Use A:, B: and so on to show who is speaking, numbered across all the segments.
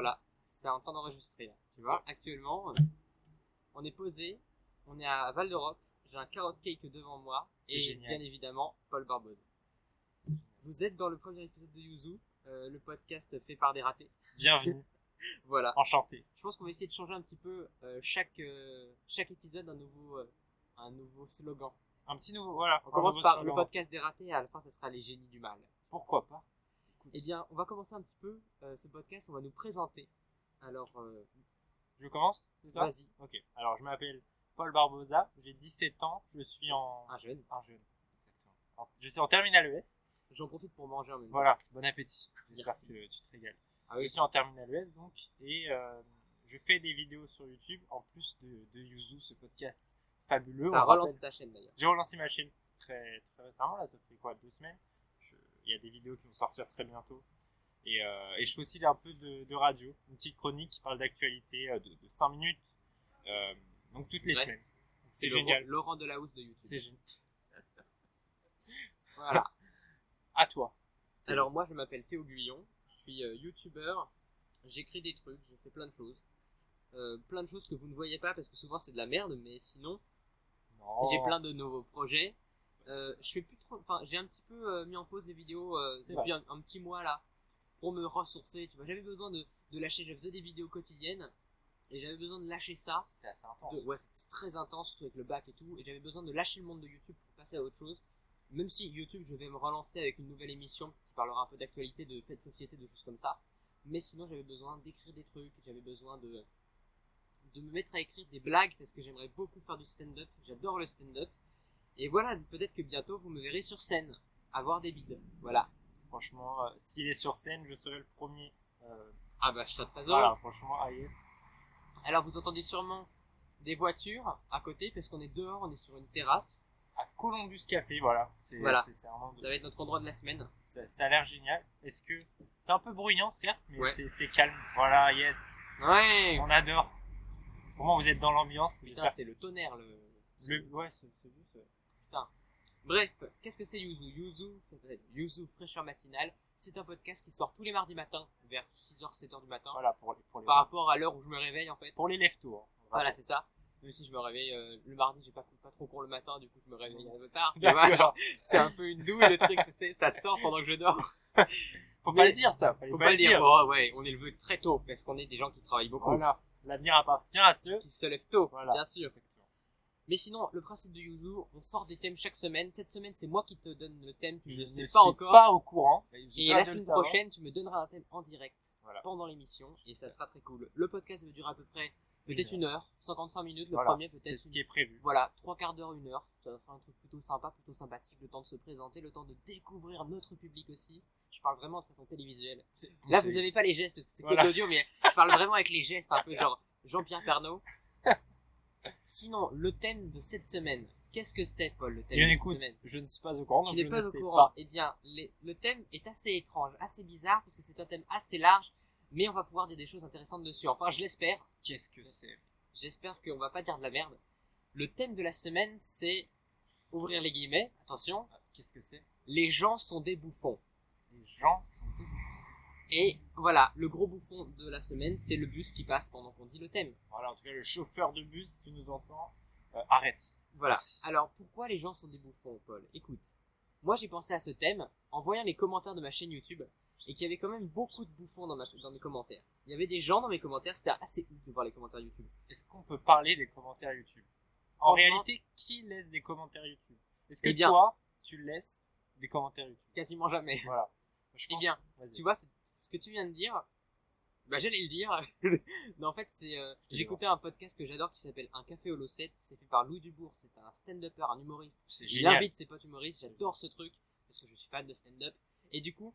A: Voilà, c'est en train d'enregistrer. Tu vois, actuellement, euh, on est posé, on est à Val d'Europe, j'ai un carrot cake devant moi et
B: génial.
A: bien évidemment Paul Barbosa. Vous êtes dans le premier épisode de Yuzu, euh, le podcast fait par des ratés.
B: Bienvenue,
A: Voilà.
B: enchanté.
A: Je pense qu'on va essayer de changer un petit peu euh, chaque euh, chaque épisode un nouveau un nouveau slogan.
B: Un petit nouveau, voilà.
A: On commence par
B: slogan.
A: le podcast des ratés et à la fin ça sera les génies du mal.
B: Pourquoi pas? Écoute,
A: Eh bien, on va commencer un petit peu euh, ce podcast, on va nous présenter. Alors euh,
B: Je commence C'est ça
A: vas-y,
B: Ok. Alors, je m'appelle Paul Barbosa, j'ai 17 ans, je suis en...
A: un jeune.
B: Un jeune, exactement. Alors, Je suis en terminale ES.
A: J'en profite pour manger en même temps.
B: Voilà, bon appétit. J'espère que tu te régales.
A: Ah
B: Je
A: oui,
B: suis en terminale ES donc, et euh, je fais des vidéos sur YouTube en plus de, de Yuzu, ce podcast fabuleux.
A: t'as relancé ta chaîne d'ailleurs.
B: J'ai relancé ma chaîne très, très récemment, là, ça fait quoi, deux semaines? Je- y a des vidéos qui vont sortir très bientôt. Et, euh, et je fais aussi un peu de, de radio, une petite chronique qui parle d'actualité euh, de, de 5 minutes, euh, donc toutes les
A: Bref.
B: semaines. C'est génial.
A: Laurent Delahousse de YouTube.
B: C'est génial.
A: Voilà.
B: À toi.
A: Alors moi je m'appelle Théo Guyon, je suis euh, youtubeur, j'écris des trucs, je fais plein de choses. Plein de choses que vous ne voyez pas parce que souvent c'est de la merde, mais sinon
B: Non.
A: j'ai plein de nouveaux projets. Euh, je fais plus trop, enfin j'ai un petit peu euh, mis en pause les vidéos euh, depuis un, un petit mois là pour me ressourcer. Tu vois, j'avais besoin de, de lâcher. Je faisais des vidéos quotidiennes et j'avais besoin de lâcher ça.
B: C'était assez intense.
A: De- ouais, c'était très intense, surtout avec le bac et tout. Et j'avais besoin de lâcher le monde de YouTube pour passer à autre chose. Même si YouTube, je vais me relancer avec une nouvelle émission qui parlera un peu d'actualité, de faits de société, de choses comme ça. Mais sinon, j'avais besoin d'écrire des trucs. J'avais besoin de de me mettre à écrire des blagues parce que j'aimerais beaucoup faire du stand-up. J'adore le stand-up. Et voilà, peut-être que bientôt vous me verrez sur scène, avoir des bides. Voilà.
B: Franchement, euh, s'il est sur scène, je serai le premier. Euh,
A: Ah bah, je serais très heureux.
B: voilà, franchement, être.
A: Alors, vous entendez sûrement des voitures à côté parce qu'on est dehors, on est sur une terrasse.
B: À Columbus Café, voilà. C'est
A: Voilà.
B: c'est- c'est vraiment de-
A: Ça va être notre endroit de la semaine.
B: ça, ça a l'air génial. Est-ce que c'est un peu bruyant, certes, mais
A: Ouais.
B: c'est- c'est calme. Voilà, yes.
A: Ouais.
B: On adore. Moins, vous êtes dans l'ambiance.
A: Putain,
B: J'espère
A: c'est le tonnerre le.
B: Le... Ouais, c'est c'est juste.
A: Bref, qu'est-ce que c'est Yuzu? Yuzu, ça s'appelle Yuzu fraîcheur matinale. C'est un podcast qui sort tous les mardis matins vers 6h, 7h du matin.
B: Voilà, pour les, pour les,
A: Par rapport à l'heure où je me réveille en fait.
B: pour les lève-tours.
A: Voilà, c'est ça. Même si je me réveille euh, le mardi, j'ai pas, pas trop court le matin, du coup je me réveille un peu tard. C'est un peu une douille le truc, tu sais, ça sort pendant que je dors.
B: Faut
A: Mais-
B: pas le dire, ça. Fallait
A: Faut pas le dire. Oh ouais, on est levé très tôt parce qu'on est des gens qui travaillent beaucoup.
B: Voilà. L'avenir appartient à ceux.
A: Qui se lèvent tôt,
B: Voilà.
A: bien sûr.
B: Exactement.
A: Mais sinon, le principe de Yuzu, on sort des thèmes chaque semaine. Cette semaine, c'est moi qui te donne le thème, tu
B: Je
A: ne sais pas
B: suis
A: encore.
B: pas au courant.
A: Et la semaine prochaine, tu me donneras un thème en direct
B: Voilà.
A: pendant l'émission et ça sera très cool. Le podcast va durer à peu près peut-être
B: Une
A: heure, 55 minutes. Le
B: Voilà.
A: premier
B: C'est
A: peut-être
B: ce
A: une-
B: qui est prévu.
A: voilà, trois quarts d'heure, une heure. Ça sera un truc plutôt sympa, plutôt sympathique. Le temps de se présenter, le temps de découvrir notre public aussi. Je parle vraiment de façon télévisuelle. Là, vous avez pas les gestes parce que c'est
B: Voilà.
A: que de l'audio, mais je parle vraiment avec les gestes, un peu genre Jean-Pierre Pernaut. Sinon, le thème de cette semaine, qu'est-ce que c'est, Paul, le thème
B: Eh bien,
A: de cette
B: écoute,
A: semaine?
B: je ne suis pas au courant, donc je ne
A: pas au
B: sais
A: courant,
B: pas.
A: eh bien, les- le thème est assez étrange, assez bizarre, parce que c'est un thème assez large, mais on va pouvoir dire des choses intéressantes dessus. Enfin, je l'espère.
B: Qu'est-ce que c'est?
A: J'espère qu'on va pas dire de la merde. Le thème de la semaine, c'est ouvrir les guillemets. Attention,
B: Qu'est-ce que c'est?
A: Les gens sont des bouffons.
B: Les gens sont des bouffons.
A: Et voilà, le gros bouffon de la semaine, c'est le bus qui passe pendant qu'on dit le thème.
B: Voilà, en tout cas, le chauffeur de bus qui nous entend, euh, arrête.
A: Voilà.
B: Merci.
A: Alors, pourquoi les gens sont des bouffons, Paul? Écoute, moi j'ai pensé à ce thème en voyant les commentaires de ma chaîne YouTube et qu'il y avait quand même beaucoup de bouffons dans, ma, dans mes commentaires. Il y avait des gens dans mes commentaires, c'est assez ouf de voir les commentaires YouTube.
B: Est-ce qu'on peut parler des commentaires YouTube? En réalité, qui laisse des commentaires YouTube? Est-ce que
A: Eh bien-
B: toi, tu laisses des commentaires YouTube?
A: Quasiment jamais.
B: Voilà. Je
A: Eh bien. Tu vois, ce que tu viens de dire, bah j'allais le dire. Mais en fait, c'est euh, j'écoutais
B: lance.
A: un podcast que j'adore qui s'appelle Un café au Losset. C'est fait par Louis Dubourg. C'est un stand-upper, un humoriste.
B: c'est
A: Il invite ses potes humoristes. J'adore ce truc parce que je suis fan de stand-up. Et du coup,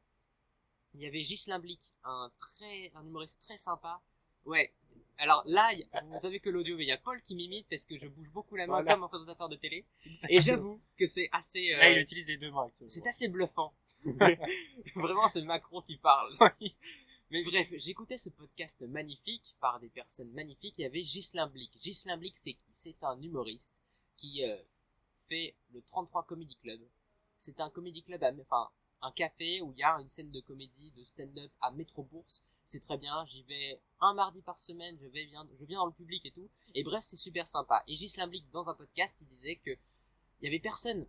A: il y avait Ghislain Blic, un très, un humoriste très sympa. Ouais. Alors là, vous savez que l'audio, mais il y a Paul qui m'imite parce que je bouge beaucoup la main
B: Voilà.
A: comme un présentateur de télé. Et j'avoue que c'est assez, euh,
B: Là, il utilise les deux mains.
A: c'est assez bluffant. Vraiment, c'est Macron qui parle.
B: Oui.
A: Mais bref, j'écoutais ce podcast magnifique par des personnes magnifiques. Il y avait Ghislain Blic. Ghislain Blic, c'est qui? C'est un humoriste qui euh, fait le 33 Comedy Club. C'est un comedy club, enfin un café où il y a une scène de comédie, de stand-up à Métro Bourse. C'est très bien. J'y vais un mardi par semaine. Je vais viens, je viens dans le public et tout. Et bref, c'est super sympa. Et Ghislain Blic, dans un podcast, il disait que il avait personne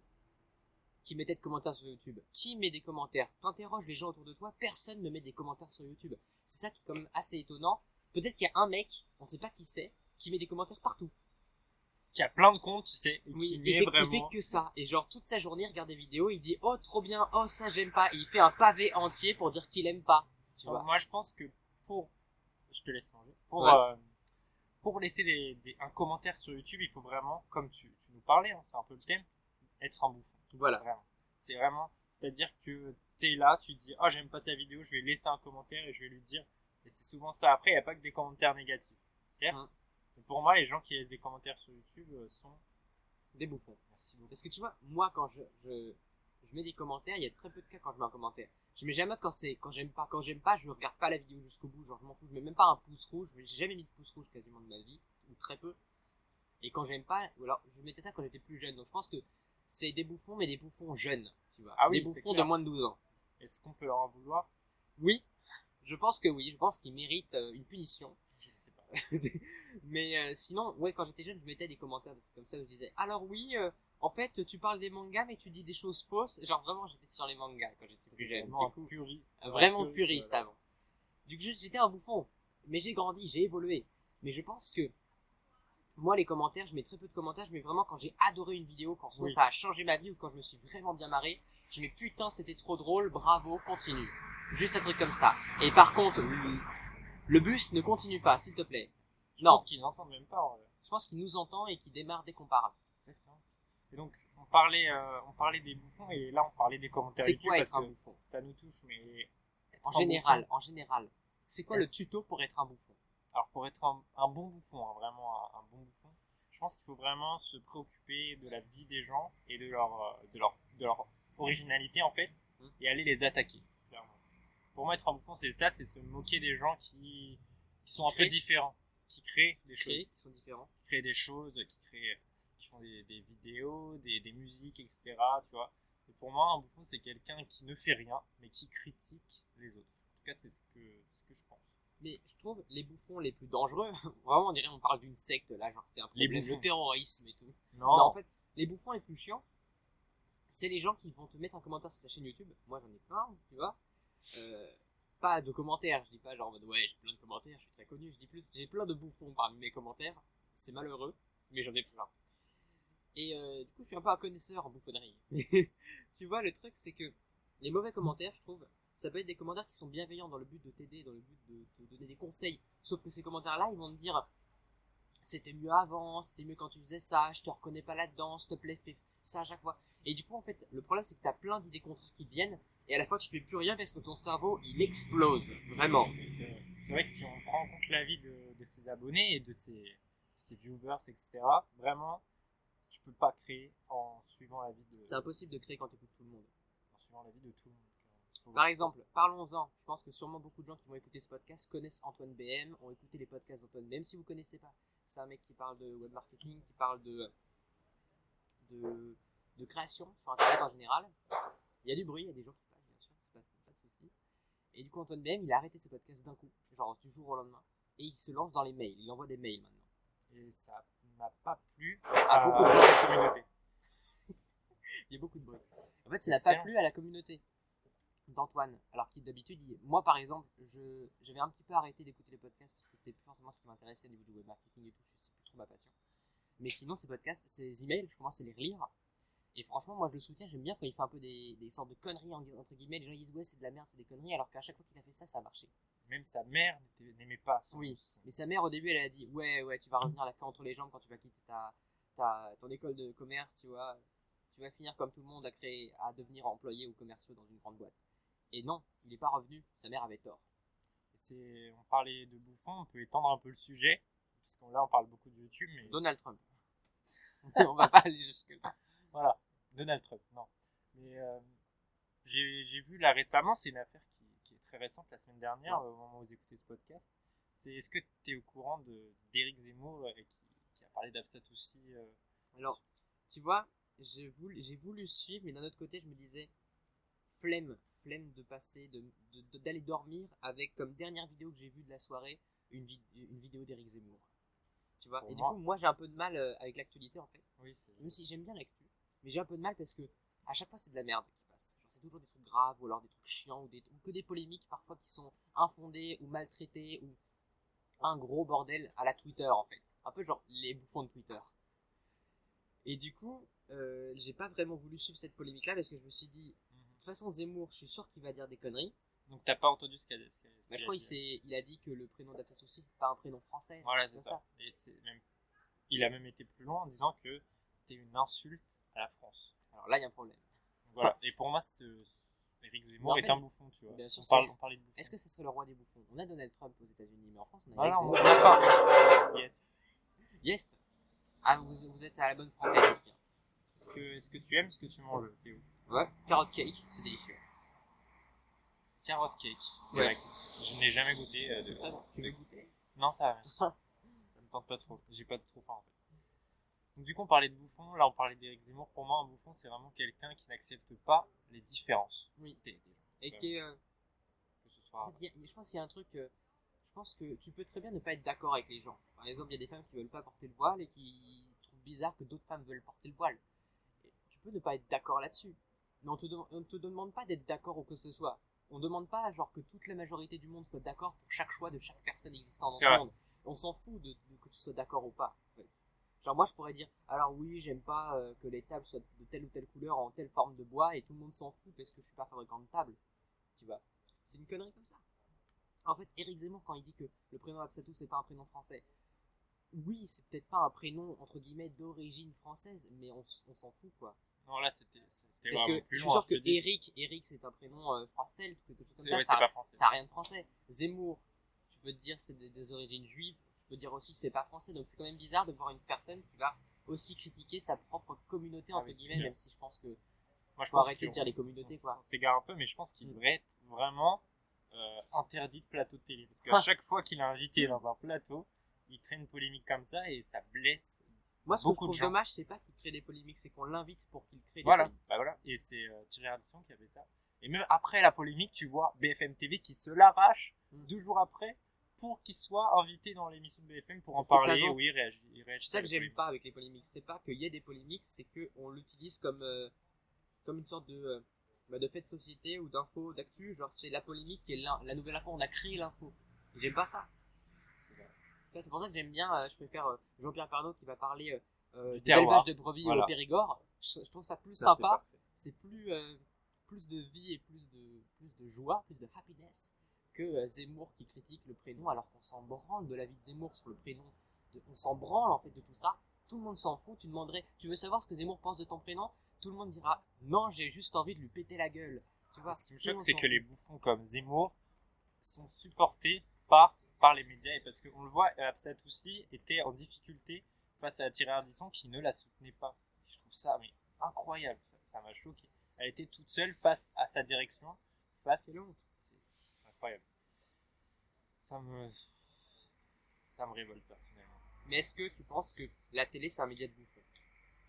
A: qui mettait de commentaires sur YouTube. Qui met des commentaires? T'interroges les gens autour de toi, personne ne met des commentaires sur YouTube. C'est ça qui est quand même assez étonnant. Peut-être qu'il y a un mec, on sait pas qui c'est, qui met des commentaires partout.
B: Qui a plein de comptes, tu sais, et
A: Oui,
B: qui
A: il fait, il
B: vraiment.
A: fait que ça. Et genre, toute sa journée, il regarde des vidéos, il dit, oh, trop bien, oh, ça, j'aime pas. Et il fait un pavé entier pour dire qu'il aime pas. Tu vois.
B: Moi, je pense que pour, je te laisse manger. Pour
A: Ouais.
B: euh, pour laisser des, des- un commentaire sur YouTube, il faut vraiment, comme tu, tu nous parlais, hein, c'est un peu le thème, être un bouffon.
A: Voilà.
B: Vraiment. C'est vraiment, c'est-à-dire que t'es là, tu dis, oh, j'aime pas sa vidéo, je vais laisser un commentaire et je vais lui dire. Et c'est souvent ça. Après, il n'y a pas que des commentaires négatifs. Certes.
A: Hum.
B: Pour moi, les gens qui laissent des commentaires sur YouTube euh, sont.
A: Des bouffons.
B: Merci beaucoup.
A: Parce que tu vois, moi, quand je, je, je mets des commentaires, il y a très peu de cas quand je mets un commentaire. Je mets jamais quand c'est, quand j'aime pas. Quand j'aime pas, je regarde pas la vidéo jusqu'au bout. Genre, je m'en fous. Je mets même pas un pouce rouge. J'ai jamais mis de pouce rouge quasiment de ma vie. Ou très peu. Et quand j'aime pas, ou alors, je mettais ça quand j'étais plus jeune. Donc, je pense que c'est des bouffons, mais des bouffons jeunes. Tu vois.
B: Ah oui,
A: des bouffons de moins de 12 ans.
B: Est-ce qu'on peut leur en vouloir?
A: Oui. Je pense que oui. Je pense qu'ils méritent euh, une punition.
B: Je ne sais pas.
A: mais euh, sinon, ouais, quand j'étais jeune, je mettais des commentaires, des trucs comme ça, où je disais, alors oui, euh, en fait, tu parles des mangas, mais tu dis des choses fausses. Genre vraiment, j'étais sur les mangas quand j'étais plus jeune.
B: Vraiment
A: coup,
B: un puriste.
A: euh, vraiment puriste avant. Du coup, j'étais un bouffon. Mais j'ai grandi, j'ai évolué. Mais je pense que moi, les commentaires, je mets très peu de commentaires. Mets vraiment quand j'ai adoré une vidéo, quand
B: Oui.
A: ça a changé ma vie ou quand je me suis vraiment bien marré. Je mets putain, c'était trop drôle, bravo, continue. Juste un truc comme ça. Et par contre, le, bus ne continue pas, s'il te plaît.
B: Je
A: Non.
B: pense qu'ils n'entendent même pas. en vrai.
A: Je pense qu'il nous entend et qu'il démarre dès qu'on parle.
B: Exactement. Et donc, on parlait, euh, on parlait des bouffons et là, on parlait des commentaires
A: C'est quoi
B: parce
A: être un bouffon?
B: ça nous touche, mais
A: En général,
B: bouffon-
A: en général. C'est quoi le tuto pour être un bouffon?
B: Alors pour être un, un bon bouffon, hein, vraiment un, un bon bouffon, je pense qu'il faut vraiment se préoccuper de la vie des gens et de leur, euh, de leur, de leur originalité en fait,
A: Mm.
B: et aller les attaquer. Pour moi, être un bouffon, c'est ça, c'est se moquer des gens qui, qui sont un peu différents, qui créent des choses.
A: Qui sont différents.
B: qui créent des choses, qui créent, qui font des, des vidéos, des, des musiques, etc. Tu vois. Et pour moi, un bouffon, c'est quelqu'un qui ne fait rien, mais qui critique les autres. En tout cas, c'est ce que, ce que je pense.
A: Mais je trouve les bouffons les plus dangereux, vraiment on dirait on parle d'une secte là, genre c'est un problème, le terrorisme et tout.
B: Non,
A: Non, en fait, les bouffons les plus chiants, c'est les gens qui vont te mettre un commentaire sur ta chaîne YouTube. Moi j'en ai plein, tu vois. Euh, pas de commentaires, je dis pas genre en mode ouais j'ai plein de commentaires, je suis très connu, je dis plus j'ai plein de bouffons parmi mes commentaires. C'est malheureux, mais j'en ai plein. Et euh, du coup je suis un peu un connaisseur en bouffonnerie. tu vois le truc c'est que les mauvais commentaires je trouve ça peut être des commentaires qui sont bienveillants dans le but de t'aider, dans le but de te donner des conseils. Sauf que ces commentaires-là, ils vont te dire c'était mieux avant, c'était mieux quand tu faisais ça, je te reconnais pas là-dedans, s'il te plaît, fais ça à chaque fois. Et du coup, en fait, le problème, c'est que t'as plein d'idées contraires qui viennent, et à la fois, tu fais plus rien parce que ton cerveau, il explose. Vraiment.
B: c'est vrai. Que si on prend en compte l'avis de, de ses abonnés et de ses, ses viewers, etc., vraiment, tu peux pas créer en suivant l'avis de,
A: C'est impossible de créer quand tu écoutes tout le monde.
B: en suivant l'avis de tout le monde.
A: Par exemple, parlons-en. Je pense que sûrement beaucoup de gens qui vont écouter ce podcast connaissent Antoine BM, ont écouté les podcasts d'Antoine BM. Si vous connaissez pas, c'est un mec qui parle de web marketing, qui parle de, de, de création sur Internet en général. Il y a du bruit, il y a des gens qui parlent, bien sûr, c'est pas, pas de souci. Et du coup, Antoine BM, il a arrêté ses podcasts d'un coup, genre du jour au lendemain. Et il se lance dans les mails, il envoie des mails maintenant.
B: Et ça n'a pas plu
A: À beaucoup de gens.
B: la communauté.
A: Il y a beaucoup de bruit. En fait, ça n'a pas plu à la communauté d'Antoine. Alors qu'il d'habitude, il- moi par exemple, je j'avais un petit peu arrêté d'écouter les podcasts parce que c'était plus forcément ce qui m'intéressait au niveau du web marketing et tout. C'est plus trop ma passion. Mais sinon, ces podcasts, ces emails, je commence à les relire. Et franchement, moi je le soutiens. J'aime bien quand il fait un peu des, des sortes de conneries en- entre guillemets. Les gens disent ouais, c'est de la merde, c'est des conneries. Alors qu'à chaque fois qu'il a fait ça, ça a marché.
B: Même sa mère n'aimait pas son
A: Oui. Mais sa mère, au début, elle a dit Ouais, ouais, tu vas revenir la queue entre les jambes quand tu vas quitter ta, ta, ton école de commerce, tu vois. Tu vas finir comme tout le monde à créer, à devenir employé ou commerciaux dans une grande boîte. Et non, il n'est pas revenu, sa mère avait tort.
B: C'est, on parlait de bouffon, on peut étendre un peu le sujet, parce que là on parle beaucoup de YouTube, mais
A: Donald Trump. On va pas aller jusque-là.
B: voilà, Donald Trump, non. Mais euh, j'ai, vu là récemment, c'est une affaire qui, qui est très récente, la semaine dernière, au moment où vous écoutez ce podcast. C'est est-ce que tu es au courant de, d'Éric Zemmour euh, qui, qui a parlé d'Absat aussi euh,
A: Alors, tu vois, j'ai voulu, voulu suivre, mais d'un autre côté, je me disais flemme, flemme de passer, de de- d'aller dormir avec comme dernière vidéo que j'ai vue de la soirée une, vid- une vidéo d'Éric Zemmour. Tu vois
B: Pour
A: Et
B: moi-
A: du coup, moi j'ai un peu de mal avec l'actualité en fait.
B: Oui.
A: Même si j'aime bien l'actu, mais j'ai un peu de mal parce que à chaque fois c'est de la merde qui passe. Genre c'est toujours des trucs graves ou alors des trucs chiants ou, des, ou que des polémiques parfois qui sont infondées ou maltraitées ou un gros bordel à la Twitter en fait. Un peu genre les bouffons de Twitter. Et du coup, euh, j'ai pas vraiment voulu suivre cette polémique là parce que je me suis dit, de toute façon Zemmour, je suis sûr qu'il va dire des conneries.
B: Donc t'as pas entendu ce qu'il a, ce qu'il a- ce
A: Bah, je crois qu'il il a dit que le prénom d'Atatoussi c'est pas un prénom français.
B: Voilà, c'est ça. Et c'est même. Il a même été plus loin en disant que c'était une insulte à la France.
A: Alors là il y a un problème.
B: Voilà. Et pour moi, ce, ce- Eric Zemmour est un bouffon, tu vois.
A: bien sûr,
B: on, parle, on parlait de bouffon.
A: Est-ce que ce serait le roi des bouffons? On a Donald Trump aux États-Unis, mais en France on a
B: Voilà,
A: Eric
B: on
A: Zemmour.
B: d'accord. Yes.
A: Yes. Ah, vous, vous êtes à la bonne franquette ici. hein.
B: Est-ce que, est-ce que tu aimes ce que tu manges, Théo?
A: Ouais. Carotte cake, c'est délicieux.
B: Carotte cake.
A: Ouais.
B: Bah, écoute, je n'ai jamais goûté. euh,
A: C'est très bon. Tu veux goûter?
B: Non, ça va, ça me tente pas trop. J'ai pas trop faim en fait. Donc, du coup, on parlait de bouffon. Là, on parlait d'Éric Zemmour. Pour moi, un bouffon, c'est vraiment quelqu'un qui n'accepte pas les différences.
A: Oui.
B: Des- des gens.
A: Et
B: Ouais.
A: que, euh,
B: Que ce soit.
A: a- je pense qu'il y a un truc. euh, je pense que tu peux très bien ne pas être d'accord avec les gens. Par exemple, il y a des femmes qui veulent pas porter le voile et qui trouvent bizarre que d'autres femmes veulent porter le voile. Et tu peux ne pas être d'accord là-dessus. Mais on te, on te demande pas d'être d'accord ou que ce soit. On demande pas genre que toute la majorité du monde soit d'accord pour chaque choix de chaque personne existant dans ce
B: vrai.
A: monde. On s'en fout de, de que tu sois d'accord ou pas. En fait. Genre moi je pourrais dire alors oui j'aime pas euh, que les tables soient de telle ou telle couleur en telle forme de bois et tout le monde s'en fout parce que je suis pas fabricant de table. Tu vois. C'est une connerie comme ça. En fait Eric Zemmour quand il dit que le prénom Absatou c'est pas un prénom français. Oui c'est peut-être pas un prénom entre guillemets d'origine française mais on, on s'en fout quoi.
B: Non, là, c'était vraiment
A: que
B: plus
A: je suis sûr que
B: dis.
A: Eric, Eric c'est un prénom euh, français quelque chose comme ça. ça
B: c'est pas français.
A: ça a rien de français. Zemmour, tu peux te dire c'est des, des origines juives, dire aussi c'est pas français, donc c'est quand même bizarre de voir une personne qui va aussi critiquer sa propre communauté
B: Ah
A: entre
B: oui, c'est
A: guillemets,
B: bien.
A: même si je pense que
B: Moi, je
A: faut
B: pense
A: arrêter de dire les
B: on
A: communautés quoi.
B: s'égare un peu, mais je pense qu'il
A: Mm.
B: devrait être vraiment euh, interdit de plateau de télé. Parce qu'à
A: Ah.
B: chaque fois qu'il est invité dans un plateau, il crée une polémique comme ça et ça blesse.
A: Moi ce que je
B: beaucoup de
A: trouve
B: gens.
A: dommage c'est pas qu'il crée des polémiques, c'est qu'on l'invite pour qu'il crée des
B: Voilà,
A: polémiques.
B: bah voilà. Et c'est euh, Thierry Ardisson qui avait ça. Et même après la polémique, tu vois BFM TV qui se l'arrache
A: Mm.
B: deux jours après pour qu'il soit invité dans l'émission de BFM pour en
A: Parce
B: parler. Oui, il réagit. il réagit
A: C'est ça que j'aime pas avec les polémiques, c'est pas qu'il y ait des polémiques, c'est que on l'utilise comme euh, comme une sorte de euh, bah, de fait de société ou d'info, d'actu, genre c'est la polémique qui est la nouvelle info, on a créé l'info. J'aime pas ça.
B: C'est
A: pour ça que j'aime bien, euh, je préfère euh, Jean-Pierre Pernaut qui va parler euh, des élevages de brebis
B: Voilà.
A: au Périgord. Je, je trouve ça plus
B: Ça,
A: sympa, c'est plus plus de vie et plus de plus de joie, plus de happiness que euh, Zemmour qui critique le prénom alors qu'on s'en branle de la vie de Zemmour sur le prénom. De- on s'en branle en fait de tout ça. Tout le monde s'en fout. Tu demanderais, tu veux savoir ce que Zemmour pense de ton prénom? Tout le monde dira non, j'ai juste envie de lui péter la gueule. Tu vois,
B: Ce qui me choque, c'est que les bouffons comme Zemmour sont supportés par, par les médias. Et parce qu'on le voit, Absatoussi était en difficulté face à Thierry Ardisson qui ne la soutenait pas. Je trouve ça mais incroyable, ça m'a choqué. Elle était toute seule face à sa direction, face
A: c'est
B: incroyable. Ça me ça me révolte personnellement.
A: Mais est-ce que tu penses que la télé c'est un média de bouffons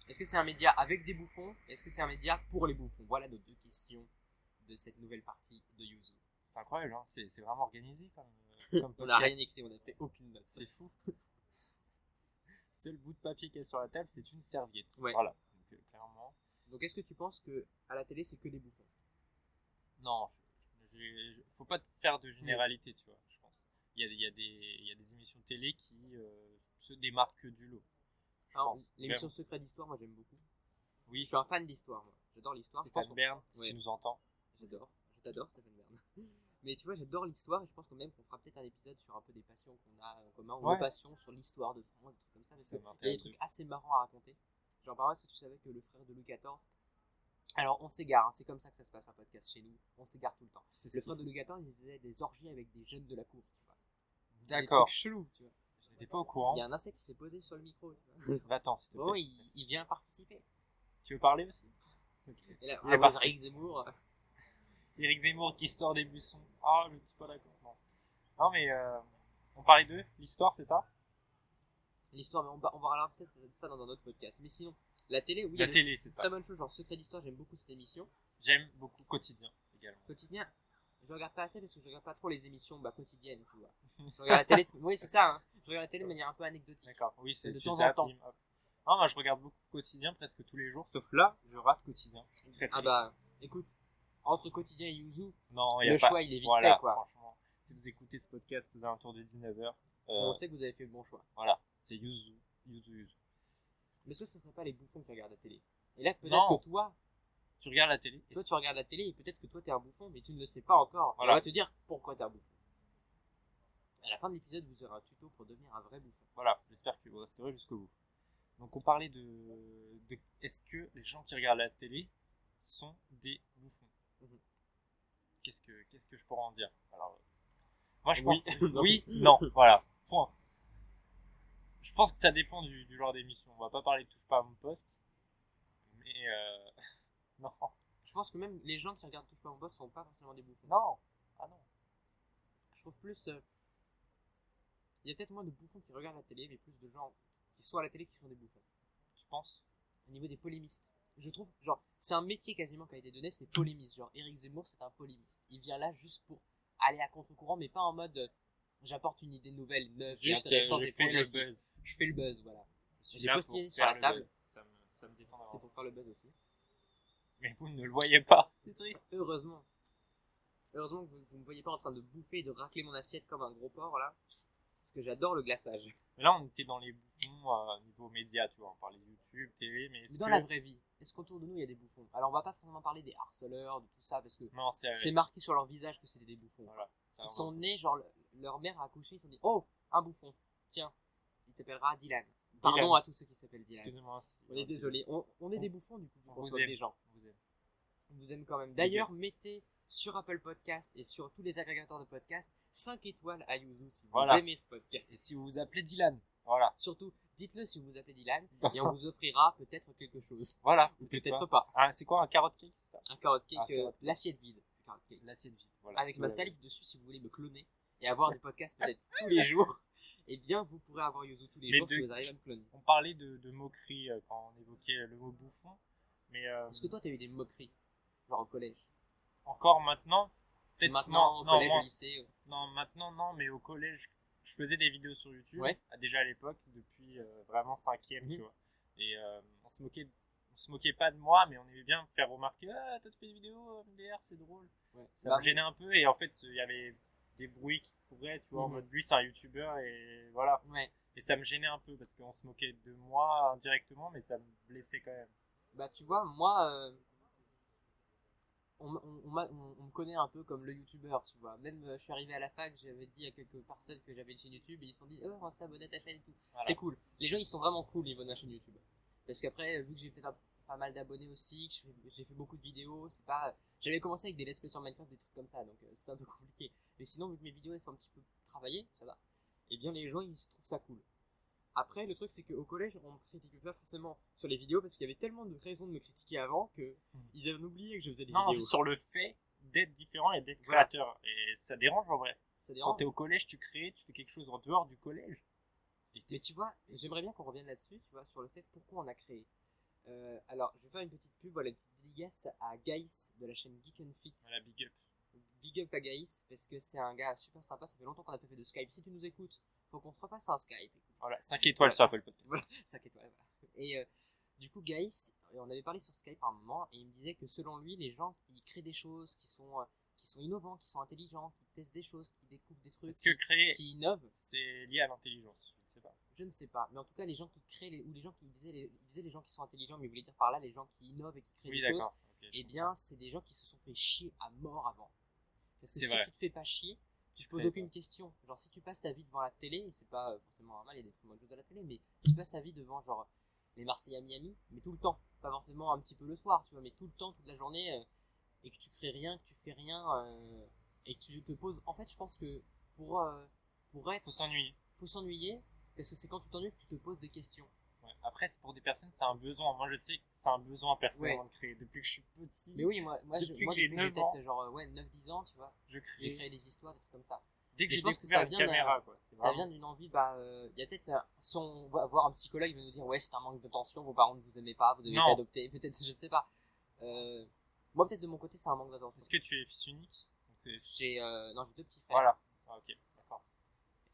A: Est-ce que c'est un média avec des bouffons? Est-ce que c'est un média pour les bouffons? Voilà nos deux questions de cette nouvelle partie de Yuzu.
B: C'est incroyable, hein c'est c'est vraiment organisé comme, euh, comme
A: On n'a rien écrit, on n'a fait aucune note.
B: C'est fou. Seul bout de papier qu'il y a sur la table, c'est une serviette.
A: Ouais.
B: Voilà. Donc, euh, clairement.
A: Donc est-ce que tu penses que à la télé c'est que des bouffons?
B: Non, faut pas faire de généralité, tu vois, je pense. Il y a, y, a y a des émissions de télé qui euh, se démarquent du lot.
A: L'émission Secret d'Histoire, moi j'aime beaucoup.
B: Oui,
A: Je suis un fan d'histoire, moi. J'adore l'histoire.
B: Stéphane Bern, si
A: Ouais.
B: tu nous entends.
A: J'adore. Je t'adore, Stéphane Bern. Mais tu vois, j'adore l'histoire et je pense que même qu'on fera peut-être un épisode sur un peu des passions qu'on a en commun, ou
B: Ouais.
A: nos passions sur l'histoire de France, des trucs comme ça, parce qu'il y a des trucs assez marrants à raconter. Genre, par exemple, est-ce que tu savais que le frère de Louis XIV. Alors, on s'égare, hein, c'est comme ça que ça se passe un podcast chez nous. On s'égare tout le temps.
B: C'est
A: Le frère de XIV, il faisait des orgies avec des jeunes de la cour, tu vois. C'est
B: D'accord.
A: trucs chelous, tu vois.
B: Je n'étais pas au courant.
A: Il y a un insecte qui s'est posé sur le micro.
B: Va-t'en, s'il te plaît.
A: il,
B: Merci.
A: il vient participer.
B: Tu veux parler aussi?
A: Et là, ah,
B: parti.
A: Eric Zemmour.
B: Eric Zemmour qui sort des buissons. Ah, je ne suis pas d'accord. Non. Non, mais euh, on parlait d'eux, l'histoire, c'est ça?
A: L'histoire, mais on, va- on va parler peut-être de ça dans un autre podcast. Mais sinon, la télé, oui,
B: La télé, c'est ça.
A: très bonnes choses. Genre, Secret d'Histoire, j'aime beaucoup cette émission.
B: J'aime beaucoup Quotidien. également.
A: Quotidien, je regarde pas assez parce que je regarde pas trop les émissions bah, quotidiennes, tu vois. Je regarde la télé, oui, c'est ça, hein. Je regarde la télé de manière un peu anecdotique.
B: D'accord, oui, c'est
A: De temps en temps.
B: Non, moi je regarde beaucoup quotidien presque tous les jours, sauf là, je rate quotidien. Très
A: Ah
B: triste.
A: bah, écoute, entre quotidien et Yuzu,
B: non, y a
A: le
B: pas...
A: choix il est vite
B: voilà,
A: fait, quoi.
B: franchement. Si vous écoutez ce podcast aux alentours de 19h,
A: On sait que vous avez fait le bon choix.
B: voilà, c'est Yuzu, Yuzu, Yuzu.
A: Mais que ce serait pas les bouffons qui regardent la télé Et là, peut-être que toi,
B: Tu regardes la télé et
A: toi tu regardes la télé et peut-être que toi t'es un bouffon, mais tu ne le sais pas encore. Et
B: Voilà.
A: on va te dire pourquoi t'es un bouffon. À la fin de l'épisode, vous aurez un tuto pour devenir un vrai bouffon.
B: Voilà, j'espère que vous resterez jusqu'au bout. Donc on parlait de, de est-ce que les gens qui regardent la télé sont des bouffons?
A: Mhm.
B: Qu'est-ce que qu'est-ce que je pourrais en dire? Alors moi je
A: Oui.
B: pense oui, non, voilà, point. Je pense que ça dépend du, du genre d'émission. On va pas parler de touche pas à mon poste, mais euh... non,
A: Je pense que même les gens qui regardent Touche pas mon boss sont pas forcément des bouffons.
B: non, ah non.
A: Je trouve plus. euh, Il y a peut-être moins de bouffons qui regardent la télé, mais plus de gens qui sont à la télé qui sont des bouffons.
B: Tu penses
A: Au niveau des polémistes. Je trouve, genre, c'est un métier quasiment qui a été donné, c'est polémiste. Genre, Eric Zemmour, c'est un polémiste. Il vient là juste pour aller à contre-courant, mais pas en mode euh, j'apporte une idée nouvelle, neuve, et
B: Juste,
A: intéressante
B: euh,
A: et
B: je fais le
A: progressiste.
B: buzz.
A: Je fais le buzz, voilà. J'ai postillé
B: pour
A: sur la
B: le
A: table.
B: Ça me, ça me détend
A: C'est pour faire le buzz aussi.
B: Mais vous ne le voyez pas. C'est triste.
A: Heureusement. Heureusement que vous, vous me voyez pas en train de bouffer et de racler mon assiette comme un gros porc là. Parce que j'adore le glaçage.
B: Là, on était dans les bouffons euh, niveau média, tu vois. On parlait de YouTube, télé, mais
A: Mais dans
B: que...
A: la vraie vie, est-ce qu'autour de nous il y a des bouffons? Alors on va pas forcément parler des harceleurs, de tout ça, parce que
B: Non, c'est...
A: c'est marqué sur leur visage que c'était des bouffons.
B: Voilà.
A: Ils sont nés, genre leur mère a accouché, ils se sont dit Oh, un bouffon. Tiens, il s'appellera Dylan. Pardon
B: Dylan.
A: à tous ceux qui s'appellent Dylan.
B: Excusez-moi.
A: On est désolé, on, on est des bouffons du coup,
B: On
A: on
B: vous aime.
A: des gens.
B: On vous aime.
A: On vous aime quand même. D'ailleurs, mettez sur Apple Podcast et sur tous les agrégateurs de podcast 5 étoiles à Yuzu si vous
B: Voilà.
A: aimez ce podcast.
B: Et si vous vous appelez Dylan, voilà.
A: Surtout, dites-le si vous vous appelez Dylan et on vous offrira peut-être quelque chose.
B: Voilà.
A: Ou peut-être
B: pas.
A: pas.
B: Ah, c'est quoi un carotte cake, c'est ça?
A: Un carrot cake,
B: Un
A: euh,
B: cake.
A: l'assiette vide.
B: L'assiette vide. Voilà.
A: Avec ma salive dessus si vous voulez me cloner et avoir des podcasts peut-être tous les jours. Eh bien, vous pourrez avoir Yuzu tous les
B: Mais
A: jours si
B: de-
A: vous arrivez à me cloner.
B: On parlait de, de moquerie euh, quand on évoquait le mot bouffon. Mais euh,
A: Est-ce que toi, t'as eu des moqueries Genre au collège?
B: Encore maintenant, peut-être
A: Maintenant,
B: non,
A: au
B: non,
A: collège,
B: moi-
A: au lycée euh,
B: non, maintenant non, mais au collège, je faisais des vidéos sur YouTube.
A: Ouais.
B: ah, Déjà à l'époque, depuis euh, vraiment cinquième,
A: Mhm.
B: tu vois. Et euh, on se moquait, on se moquait pas de moi, mais on aimait bien me faire remarquer, ah, toi tu fais des vidéos euh, MDR, c'est drôle.
A: ouais.
B: Ça
A: Bah,
B: me gênait un peu, et en fait, il y avait des bruits qui couvraient, tu vois, en
A: Mhm.
B: mode lui c'est un youtubeur, et voilà.
A: Ouais.
B: Et ça me gênait un peu, parce qu'on se moquait de moi indirectement, mais ça me blessait quand même.
A: Bah, tu vois, moi, euh, on, on, me connaît un peu comme le youtubeur, tu vois. Même, euh, je suis arrivé à la fac, j'avais dit à quelques personnes que j'avais une chaîne YouTube et ils se sont dit, oh, on s'abonne à ta chaîne et tout.
B: Voilà.
A: C'est cool. Les gens, ils sont vraiment cool au niveau de ma chaîne YouTube. Parce qu'après, vu que j'ai peut-être pas mal d'abonnés aussi, que j'ai fait beaucoup de vidéos, c'est pas. J'avais commencé avec des let's play sur Minecraft, des trucs comme ça, donc euh, c'est un peu compliqué. Mais sinon, vu que mes vidéos elles sont un petit peu travaillées, ça va. Et bien, les gens, ils se trouvent ça cool. Après, le truc, c'est qu'au collège, on me critiquait pas forcément sur les vidéos parce qu'il y avait tellement de raisons de me critiquer avant que ils avaient oublié que je faisais des
B: Non,
A: vidéos.
B: sur le fait d'être différent et d'être
A: Voilà.
B: créateur. Et ça dérange en vrai.
A: Ça
B: Quand
A: dérange.
B: t'es au collège, tu crées, tu fais quelque chose en dehors du collège.
A: Mais tu vois, j'aimerais bien qu'on revienne là-dessus, tu vois, sur le fait pourquoi on a créé. Euh, alors, je vais faire une petite pub, voilà, une petite dédicace à Gaïs de la chaîne Geek and Fit.
B: à la big up.
A: Big up à Gaïs, parce que c'est un gars super sympa, ça fait longtemps qu'on a pas fait de Skype. Si tu nous écoutes, faut qu'on se refasse un Skype. écoute.
B: Voilà, 5 étoiles sur Apple Podcast.
A: Voilà, 5 étoiles, voilà. Et euh, du coup, Gaïs, euh, on avait parlé sur Skype à un moment, et il me disait que selon lui, les gens qui créent des choses, qui sont, euh, qui sont innovants, qui sont intelligents, qui testent des choses, qui découvrent des trucs,
B: Est-ce que
A: qui,
B: créer,
A: qui innovent,
B: c'est lié à l'intelligence? Je ne sais pas.
A: je ne sais pas. Mais en tout cas, les gens qui créent, les, ou les gens qui disaient les, il disait les gens qui sont intelligents, mais il voulait dire par là les gens qui innovent et qui créent
B: Oui,
A: des choses,
B: d'accord. Ok, je
A: eh bien, c'est des gens qui se sont fait chier à mort avant. Parce que si
B: vrai.
A: tu te fais pas chier, tu te poses aucune question. Genre, si tu passes ta vie devant la télé, et c'est pas euh, forcément normal, il y a des très bonnes choses à la télé, mais si tu passes ta vie devant, genre, les Marseillais à Miami, mais tout le temps, pas forcément un petit peu le soir, tu vois, mais tout le temps, toute la journée, euh, et que tu crées rien, que tu fais rien, euh, et que tu te poses. En fait, je pense que pour, euh, pour être.
B: Faut s'ennuyer.
A: faut s'ennuyer, parce que c'est quand tu t'ennuies que tu te poses des questions.
B: Après, c'est pour des personnes, c'est un besoin. Moi, je sais que c'est un besoin personnellement
A: Ouais.
B: de créer. Depuis que je suis petit,
A: Mais oui, moi, moi, je,
B: Depuis
A: moi
B: que j'ai
A: depuis que j'ai
B: 9 ans.
A: peut-être genre euh, ouais, 9-10 ans, tu vois,
B: je
A: j'ai
B: crée.
A: créé des histoires, des trucs comme ça.
B: Dès que j'ai
A: je pense que
B: découvert
A: ça
B: une caméra, quoi. C'est
A: Ça
B: vraiment-
A: vient d'une envie, bah, euh, il y a peut-être, euh, si on va voir un psychologue, il va nous dire, ouais, c'est un manque d'attention, vos parents ne vous aimaient pas, vous été adopté, peut-être, je sais pas. Euh, Moi, peut-être de mon côté, c'est un manque d'attention.
B: Est-ce que tu es fils unique
A: J'ai, euh, non, j'ai deux petits frères.
B: Voilà. Ah, ok,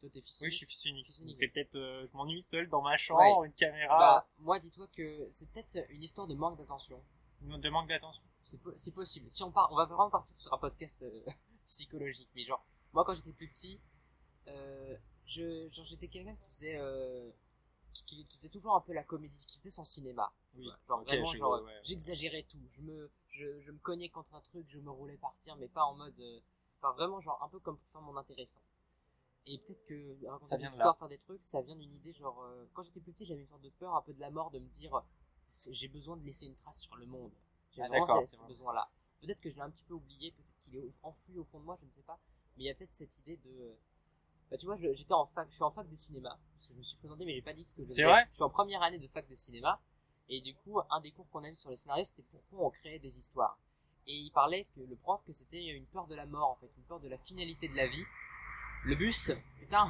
A: toi, t'es fils
B: Oui, je suis fils unique.
A: Fils unique.
B: Donc, C'est peut-être, euh, je m'ennuie seul dans ma chambre,
A: Ouais.
B: une caméra,
A: Bah, moi, dis-toi que c'est peut-être une histoire de manque d'attention.
B: de manque d'attention.
A: C'est po- c'est possible. Si on part, on va vraiment partir sur un podcast euh, psychologique. Mais genre, moi, quand j'étais plus petit, euh, je, genre, j'étais quelqu'un qui faisait, euh, qui, faisait toujours un peu la comédie, qui faisait son cinéma.
B: Oui.
A: Ouais, Genre
B: Ok,
A: vraiment, genre,
B: ouais.
A: j'exagérais tout. Je me, je, je me cognais contre un truc, je me roulais par terre, mais pas en mode, enfin vraiment genre un peu comme pour faire mon intéressant. Et peut-être que raconter des histoires, faire des trucs, ça vient d'une idée genre, euh, quand j'étais plus petit, j'avais une sorte de peur un peu de la mort, de me dire, j'ai besoin de laisser une trace sur le monde. J'ai
B: Ah,
A: vraiment ce, besoin-là. Peut-être que je l'ai un petit peu oublié, peut-être qu'il est enfoui au fond de moi, je ne sais pas. Mais il y a peut-être cette idée de, bah tu vois, j'étais en fac, je suis en fac de cinéma, parce que je me suis présenté, mais j'ai pas dit ce que je
B: C'est
A: faisais.
B: vrai?
A: Je suis en première année de fac de cinéma, et du coup, un des cours qu'on avait sur les scénarios, c'était pourquoi on créait des histoires. Et il parlait que le prof, que c'était une peur de la mort, en fait, une peur de la finalité de la vie. Le bus, putain,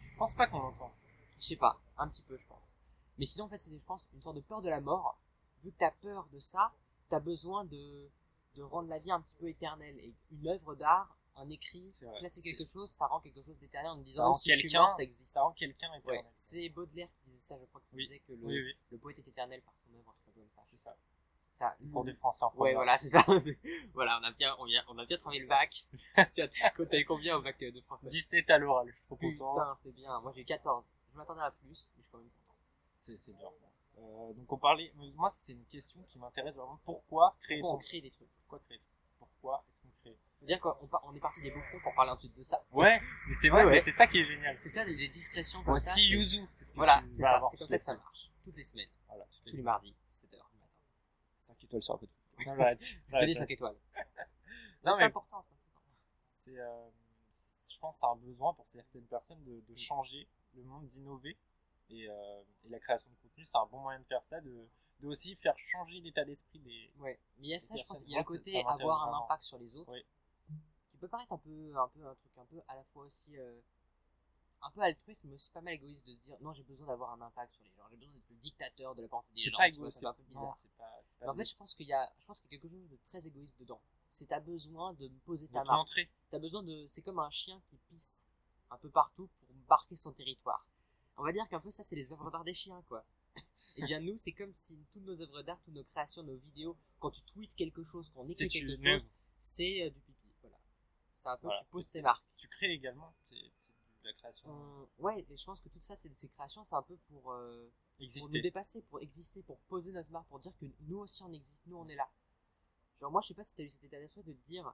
B: Je pense pas qu'on l'entend.
A: je sais pas, un petit peu, je pense. Mais sinon, en fait, c'était, je pense, une sorte de peur de la mort. Vu que t'as peur de ça, t'as besoin de, de rendre la vie un petit peu éternelle. Et une œuvre d'art, un écrit,
B: vrai,
A: placer quelque chose, ça rend quelque chose d'éternel en disant, même si je suis
B: quelqu'un,
A: mort, ça existe.
B: ça rend quelqu'un
A: Ouais,
B: éternel.
A: c'est Baudelaire qui disait ça, je crois, qui
B: Oui.
A: disait que le,
B: Oui, oui,
A: le poète est éternel par son œuvre, un truc comme ça.
B: c'est ça.
A: Ça,
B: Pour des Français en
A: Ouais, voilà, c'est ça. voilà, on a bien, on a, on a bien travaillé le bac. tu as, t'as eu combien au bac euh, de français?
B: 17 à l'oral, je suis trop content.
A: Putain, c'est bien. Moi, j'ai eu 14. Je m'attendais à plus, mais je suis quand même content.
B: C'est c'est bien. Euh, donc on parlait, moi c'est une question qui m'intéresse vraiment. Pourquoi créer
A: Pourquoi on
B: ton-
A: crée des trucs?
B: Pourquoi créer? Pourquoi est-ce qu'on crée?
A: C'est-à-dire qu'on on est parti des beaux fonds pour parler ensuite de ça.
B: Ouais, mais c'est vrai,
A: Ouais,
B: c'est ça qui est génial.
A: C'est ça, des, discrétions comme ça.
B: Voici
A: c'est-
B: Yuzu, c'est ce que
A: Voilà, c'est ça. C'est comme ça que ça marche. Toutes les semaines.
B: Voilà,
A: Tous
B: les
A: mardis, 7h du matin.
B: 5 étoiles sur petite. Non, bah.
A: Je te
B: Arrête,
A: dis 5 étoiles.
B: Non,
A: c'est
B: mais-
A: important, ça.
B: c'est euh, je pense que c'est un besoin pour certaines personnes de, de changer le monde d'innover et, euh, et la création de contenu c'est un bon moyen de faire ça de, de aussi faire changer l'état d'esprit des
A: Ouais. Mais il y a ça, je pense, il y a
B: c'est-
A: côté avoir un impact sur les autres.
B: Oui.
A: Qui peut paraître un peu, un peu, un truc un peu à la fois aussi, euh, un peu altruiste, mais aussi pas mal égoïste de se dire, non, j'ai besoin d'avoir un impact sur les gens. J'ai besoin d'être le dictateur de la pensée des
B: c'est
A: gens. c'est un peu bizarre.
B: pas
A: en fait, je pense qu'il y a, je pense qu'il y a quelque chose de très égoïste dedans. C'est t'as besoin de poser ta marque. T'as besoin de, c'est comme un chien qui pisse un peu partout pour marquer son territoire. On va dire qu'un peu ça, c'est les œuvres d'art des chiens, quoi. Et bien nous, c'est comme si toutes nos œuvres d'art, toutes nos créations, nos vidéos, quand tu tweets quelque chose, quand on écrit quelque chose, c'est euh, du pipi. Voilà. C'est un peu,
B: Voilà.
A: tu poses tes marques.
B: tu crées également de la création
A: On- Ouais, et je pense que tout ça, c'est ces créations, c'est un peu pour, euh, pour nous
B: exister
A: dépasser, pour exister, pour poser notre marque, pour dire que nous aussi on existe, nous on est là. Genre moi je sais pas si t'as eu cet état d'esprit de te dire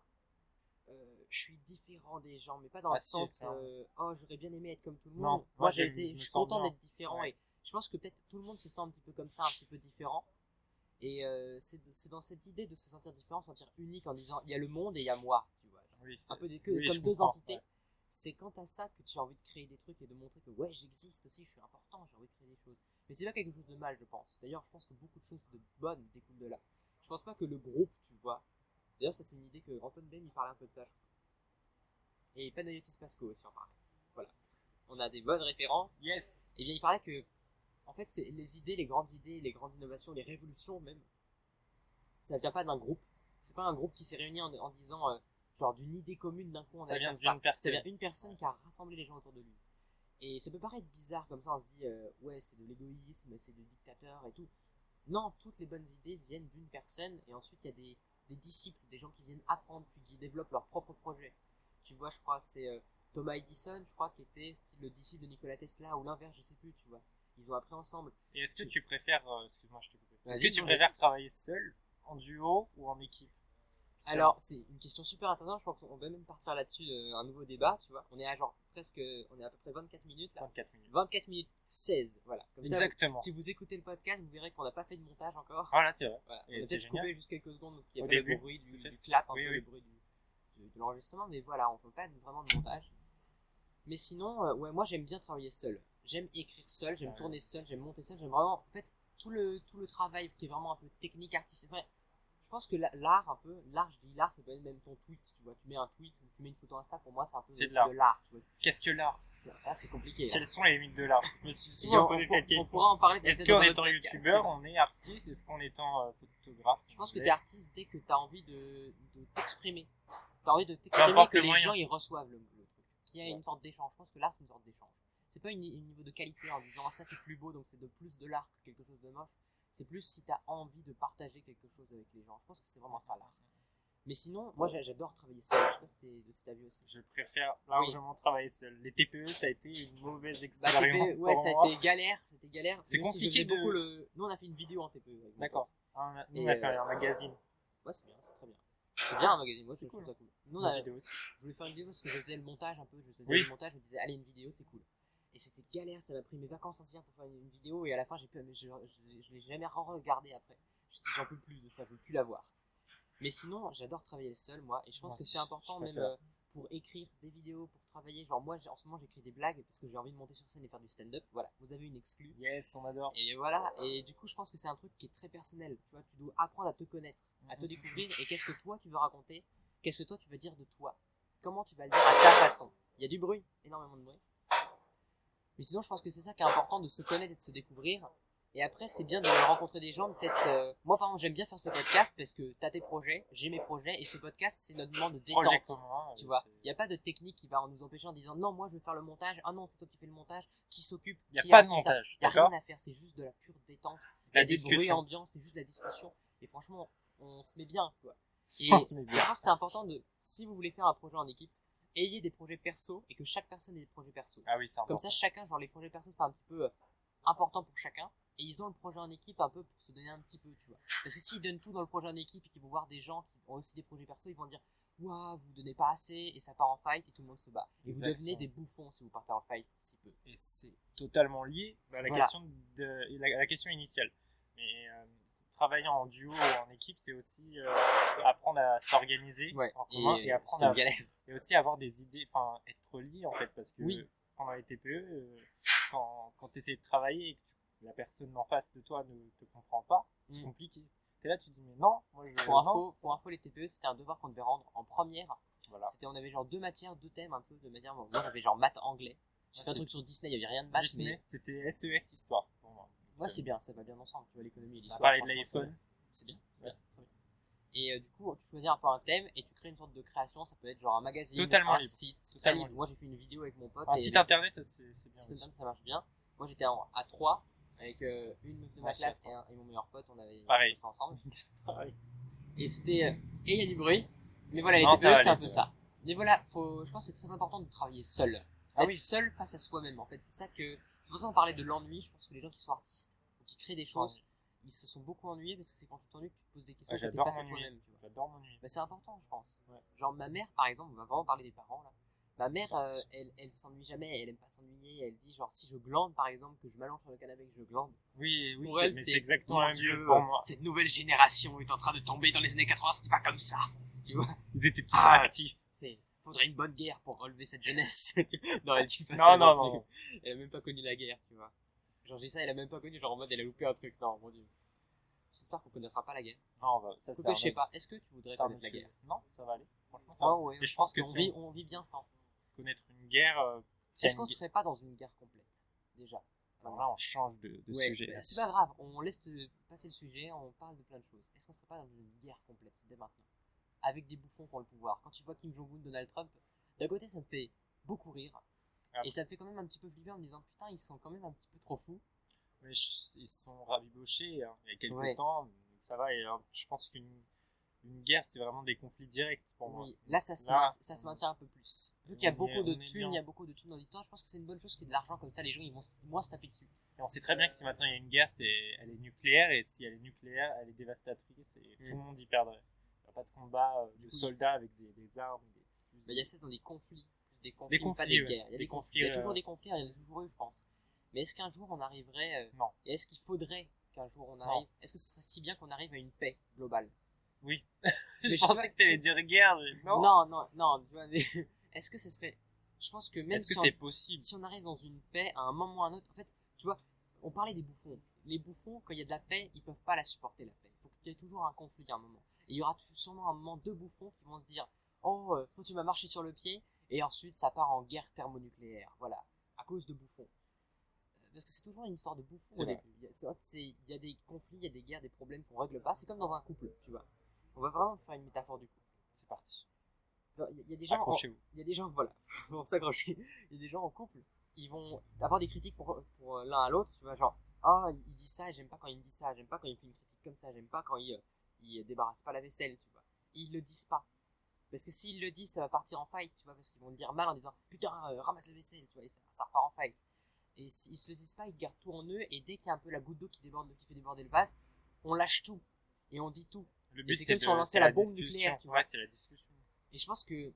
A: euh, je suis différent des gens, mais pas dans
B: Ah
A: le sens euh, oh j'aurais bien aimé être comme tout le monde.
B: Non,
A: moi
B: moi,
A: j'ai été,
B: je
A: suis content d'être différent
B: Ouais.
A: et je pense que peut-être tout le monde se sent un petit peu comme ça, un petit peu différent. Et euh, c'est dans cette idée de se sentir différent, se sentir unique en disant il y a le monde et il y a moi, tu vois.
B: oui,
A: Un peu des,
B: c'est-
A: que-
B: oui,
A: comme deux entités.
B: ouais.
A: C'est quant à ça que tu as envie de créer des trucs et de montrer que ouais j'existe aussi, je suis important, j'ai envie de créer des choses. Mais c'est pas quelque chose de mal, je pense. D'ailleurs, je pense que beaucoup de choses de bonnes découlent de là. Je pense pas que le groupe, tu vois. D'ailleurs, ça c'est une idée que Anton Bain il parlait un peu de ça. je crois. Et Panayotis Pasco aussi en parlait. Voilà. On a des bonnes références.
B: yes
A: Et bien, il parlait que, en fait, c'est les idées, les grandes idées, les grandes innovations, les révolutions même, ça vient pas d'un groupe. C'est pas un groupe qui s'est réuni en, en disant, euh, genre, d'une idée commune d'un coup, on
B: Ça vient d'une personne.
A: Ça vient une personne qui a rassemblé les gens autour de lui. Et ça peut paraître bizarre comme ça, on se dit, euh, ouais, c'est de l'égoïsme, c'est du dictateur et tout. Non, toutes les bonnes idées viennent d'une personne, et ensuite il y a des, des disciples, des gens qui viennent apprendre, puis qui développent leur propre projet. Tu vois, je crois, c'est euh, Thomas Edison, je crois, qui était style le disciple de Nikola Tesla, ou l'inverse, je sais plus, tu vois. Ils ont appris ensemble.
B: Et est-ce que
A: Tu-
B: tu préfères, euh, excuse-moi, je t'ai coupé. Est-ce que tu préfères travailler seul, en duo ou en équipe?
A: Alors, c'est une question super intéressante, je crois qu'on va même partir là-dessus, euh, un nouveau débat, tu vois. On est à genre presque, on est à peu près 24 minutes là.
B: 24 minutes.
A: 24 minutes 16, voilà. Comme ça,
B: Exactement.
A: Si vous écoutez le podcast, vous verrez qu'on n'a pas fait de montage encore.
B: Voilà, c'est vrai.
A: Voilà.
B: Et
A: On a peut-être coupé juste quelques secondes, donc il y a
B: Au
A: pas le bruit du, clap, un
B: Oui,
A: peu
B: oui.
A: le bruit du, de l'enregistrement, mais voilà, on fait pas vraiment de montage. Mais sinon, euh, ouais, moi j'aime bien travailler seul. J'aime écrire seul, j'aime
B: Ouais.
A: tourner seul, j'aime monter seul, j'aime vraiment, en fait, tout le, tout le travail qui est vraiment un peu technique, artistique. Enfin, je pense que la- l'art, un peu, l'art, je dis l'art, c'est peut être même ton tweet, tu vois. Tu mets un tweet ou tu mets une photo Insta, pour moi, c'est un peu
B: C'est de l'art. Qu'est-ce que l'art?
A: Ah, c'est compliqué. là.
B: Quelles sont les limites de l'art? Je me suis souvent
A: on,
B: posé
A: on-
B: cette
A: on
B: question.
A: pourra en parler
B: Est-ce
A: peut-être
B: qu'en étant youtubeur, on est artiste? Est-ce qu'en étant euh, photographe
A: Je pense
B: on
A: que t'es artiste dès que t'as envie de, de t'exprimer. T'as envie de t'exprimer que
B: le
A: les gens ils reçoivent le, truc. Qu'il y a une sorte d'échange. Je pense que l'art c'est une sorte d'échange. C'est pas une, un niveau de qualité en disant ça c'est plus beau donc c'est de plus de l'art que quelque chose de moche. C'est plus si t'as envie de partager quelque chose avec les gens. Je pense que c'est vraiment ça l'art. Mais sinon, moi j'a- j'adore travailler seul. Je sais pas si si t'as vu aussi.
B: Je préfère largement travailler seul. Les TPE, ça a été une mauvaise
A: Bah,
B: expérience
A: TPE, ouais, ça a été galère, c'était galère.
B: C'est
A: si
B: compliqué de-
A: beaucoup le... Nous on a fait une vidéo en TPE.
B: D'accord. Ah, Nous, on a fait
A: euh,
B: un magazine.
A: Ouais, c'est bien, c'est très bien. C'est bien un magazine, moi
B: C'est cool.
A: ça cool. Nous, on
B: Une
A: a-
B: vidéo aussi.
A: je voulais faire une vidéo parce que je faisais le montage un peu, je faisais
B: Oui.
A: le montage, je me disais allez une vidéo c'est cool. Et c'était galère, ça m'a pris mes vacances entières pour faire une vidéo et à la fin j'ai pu, je, je, je l'ai jamais re-regardé après. Je dit j'en peux plus de ça, je veux plus la voir. Mais sinon j'adore travailler seul moi et je pense
B: Moi
A: que c'est important même euh, pour écrire des vidéos, pour travailler. Genre moi en ce moment j'écris des blagues parce que j'ai envie de monter sur scène et faire du stand-up. Voilà, vous avez une exclue.
B: Yes, on adore.
A: Et voilà, et du coup, je pense que c'est un truc qui est très personnel. Tu vois, tu dois apprendre à te connaître, à te
B: Mhm.
A: découvrir, et qu'est-ce que toi tu veux raconter, qu'est-ce que toi tu veux dire de toi, comment tu vas le dire à ta façon. Il y a du bruit, énormément de bruit. Mais sinon, je pense que c'est ça qui est important, de se connaître et de se découvrir. Et après, c'est bien de rencontrer des gens, peut-être... euh, Moi, par exemple, j'aime bien faire ce podcast parce que t'as tes projets, j'ai mes projets, et ce podcast, c'est notre moment de détente. Tu vois, il n'y a pas de technique qui va nous empêcher en disant non, moi je veux faire le montage, ah non, c'est toi qui fais le montage, qui s'occupe,
B: Il n'y a
A: qui
B: pas de montage.
A: Il n'y a rien à faire, c'est juste de la pure détente. Il y
B: La
A: a des bruits
B: discussion.
A: ambiants, c'est juste de la discussion. Et franchement, on se met bien, quoi. Et je pense que c'est important de, si vous voulez faire un projet en équipe, ayez des projets perso et que chaque personne ait des projets perso.
B: Ah oui, c'est important.
A: Comme ça, chacun, genre les projets perso, c'est un petit peu euh, important pour chacun. Et ils ont le projet en équipe un peu pour se donner un petit peu, tu vois. Parce que s'ils donnent tout dans le projet en équipe et qu'ils vont voir des gens qui ont aussi des projets perso, ils vont dire Waouh, vous donnez pas assez et ça part en fight et tout le monde se bat. Et vous devenez des bouffons si vous partez en fight si peu.
B: et c'est totalement lié à la,
A: Voilà.
B: question de, la question initiale. Mais euh, travailler en duo ou en équipe, c'est aussi euh, apprendre à s'organiser
A: Ouais,
B: en commun et, apprendre à
A: galère.
B: et aussi avoir des idées, enfin être lié en fait, parce que
A: Oui.
B: pendant les TPE, euh, quand, quand tu essaies de travailler et que tu- la personne en face de toi ne te comprend pas, c'est
A: Mm.
B: compliqué. T'es là, tu dis mais non, moi je
A: Pour info, pour info, les TPE, c'était un devoir qu'on devait rendre en première.
B: Voilà.
A: C'était, on avait genre deux matières, deux thèmes un peu de manière. Moi, j'avais genre maths anglais. J'ai fait un truc sur Disney, il y avait rien de maths,
B: Disney,
A: mais
B: c'était SES histoire pour moi.
A: Ouais, c'est bien, ça va bien ensemble. Tu vois, l'économie et
B: On
A: l'histoire.
B: parlé de l'iPhone.
A: C'est bien, c'est bien. Et euh, du coup, tu choisis un peu un thème et tu crées une sorte de création. Ça peut être genre un magazine,
B: totalement
A: un
B: libre.
A: site.
B: Totalement
A: totalement libre. Moi, j'ai fait une vidéo avec mon pote.
B: Un site
A: avec-
B: internet, c'est bien.
A: site
B: aussi.
A: internet, ça marche bien. Moi, j'étais à 3 avec euh, une meuf de ma
B: Ouais,
A: classe et, un- et mon meilleur pote. On avait
B: Pareil.
A: bossé ensemble.
B: Pareil.
A: Et c'était. euh, Et il y a du bruit. Mais voilà, les TPE,
B: ça
A: c'est un peu
B: ça
A: ça. Mais voilà, faut, je pense que c'est très important de travailler seul.
B: Ah
A: Être
B: oui.
A: seul face à soi-même, en fait. C'est ça que. C'est pour ça qu'on parlait de l'ennui. Je pense que les gens qui sont artistes ou qui créent des choses, ils se sont beaucoup ennuyés parce que c'est quand tu t'ennuies que tu te poses des questions
B: Ouais,
A: que
B: j'adore m'ennuyer. J'adore m'ennuyer.
A: Bah, c'est important, je pense.
B: Ouais.
A: Genre, ma mère, par exemple, on va vraiment parler des parents, là. Ma mère, euh, elle, elle s'ennuie jamais, elle aime pas s'ennuyer. Elle dit, genre, si je glande, par exemple, que je m'allonge sur le canapé et que je glande,
B: Oui, oui,
A: pour
B: c'est-
A: elle,
B: exactement la même chose pour moi.
A: Cette nouvelle génération est en train de tomber dans les années 80, c'était pas comme ça. Tu vois
B: Ils étaient tous
A: Ah,
B: actifs.
A: C'est, faudrait une bonne guerre pour relever cette jeunesse. non, elle dit pas
B: Non, non.
A: Elle a même pas connu la guerre, tu vois. Genre, j'ai ça, elle a même pas connu, genre en mode, elle a loupé un truc. Non, mon dieu. J'espère qu'on connaîtra pas la guerre.
B: Non, on va- ça, c'est
A: je sais pas, est-ce que tu voudrais connaître la guerre?
B: Non, ça va aller. Franchement, ça va.
A: Ouais,
B: Et je pense que
A: on
B: si
A: vit,
B: on-
A: vit bien sans.
B: Connaître une guerre, euh,
A: Est-ce qu'on
B: guerre-
A: serait pas dans une guerre complète Déjà?
B: Alors là, on change de, de
A: Ouais,
B: sujet.
A: bah, c'est pas grave, on laisse passer le sujet, on parle de plein de choses. Est-ce qu'on serait pas dans une guerre complète dès maintenant? Avec des bouffons qui ont le pouvoir. Quand tu vois Kim Jong-un, Donald Trump, d'un côté ça me fait beaucoup rire.
B: Ah.
A: Et ça me fait quand même un petit peu flipper en me disant putain, ils sont quand même un petit peu trop fous.
B: Mais je- ils se sont rabibochés hein, il y a quelques
A: Ouais.
B: temps. donc Ça va. Et euh, je pense qu'une une guerre, c'est vraiment des conflits directs pour moi.
A: Oui, là ça se,
B: Là,
A: maintient, ça se maintient un peu plus. Vu qu'il y a
B: est-
A: beaucoup de thunes, il y a beaucoup de thunes dans l'histoire, je pense que c'est une bonne chose qu'il y ait de l'argent comme ça, les gens ils vont moins se taper dessus.
B: Et on sait très bien que si maintenant il y a une guerre, c'est elle est nucléaire. Et si elle est nucléaire, elle est dévastatrice. Et
A: Mm.
B: tout le monde y perdrait. Pas de combat euh, de soldats avec des, des armes. Des fusils.
A: Bah, il y a ça dans des conflits, des conflits, pas des
B: ouais.
A: guerres. Il y a
B: des,
A: conflits, il y a toujours des conflits, il y en a toujours eu, je pense. Mais est-ce qu'un jour on arriverait, euh,
B: Non.
A: et est-ce qu'il faudrait qu'un jour on arrive, est-ce que ce serait si bien qu'on arrive à une paix globale?
B: Oui. Je
A: je sais
B: pensais
A: pas,
B: que tu allais dire guerre. mais Non.
A: non, non, non, mais est-ce que ce serait, je pense que même
B: Est-ce
A: si,
B: que
A: on,
B: c'est possible?
A: si on arrive dans une paix à un moment ou à un autre, en fait, tu vois, on parlait des bouffons. Les bouffons, quand il y a de la paix, ils peuvent pas la supporter la paix. Il faut qu'il y ait toujours un conflit à un moment. Et il y aura sûrement un moment deux bouffons qui vont se dire, oh, euh, toi tu m'as marché sur le pied, et ensuite ça part en guerre thermonucléaire. Voilà. cause de bouffons. Euh, Parce que c'est toujours une histoire de bouffons au
B: vrai.
A: début. Il y, a, il y a des conflits, il y a des guerres, des problèmes qu'on règle pas. C'est comme dans un couple, tu vois. On va vraiment faire une métaphore du couple.
B: C'est parti.
A: Il y, a- des gens, en- il y a des gens, voilà, faut s'accrocher. Il y a des gens en couple, ils vont avoir des critiques pour, pour l'un à l'autre, tu vois, genre, ah, il dit ça, j'aime pas quand il me dit ça, j'aime pas quand il me fait une critique comme ça, j'aime pas quand il, euh, il débarrasse pas la vaisselle, tu vois. Et ils le disent pas. Parce que s'ils le disent, ça va partir en fight, tu vois, parce qu'ils vont le dire mal en disant, putain, euh, ramasse la vaisselle, tu vois, et ça, ça repart en fight. Et s'ils se le disent pas, ils gardent tout en eux, et dès qu'il y a un peu la goutte d'eau qui déborde, qui fait déborder le vase, on lâche tout. Et on dit tout.
B: Le
A: c'est
B: but,
A: comme si on lançait
B: c'est
A: la bombe
B: discussion.
A: nucléaire, tu
B: Ouais, c'est la discussion.
A: Et je pense que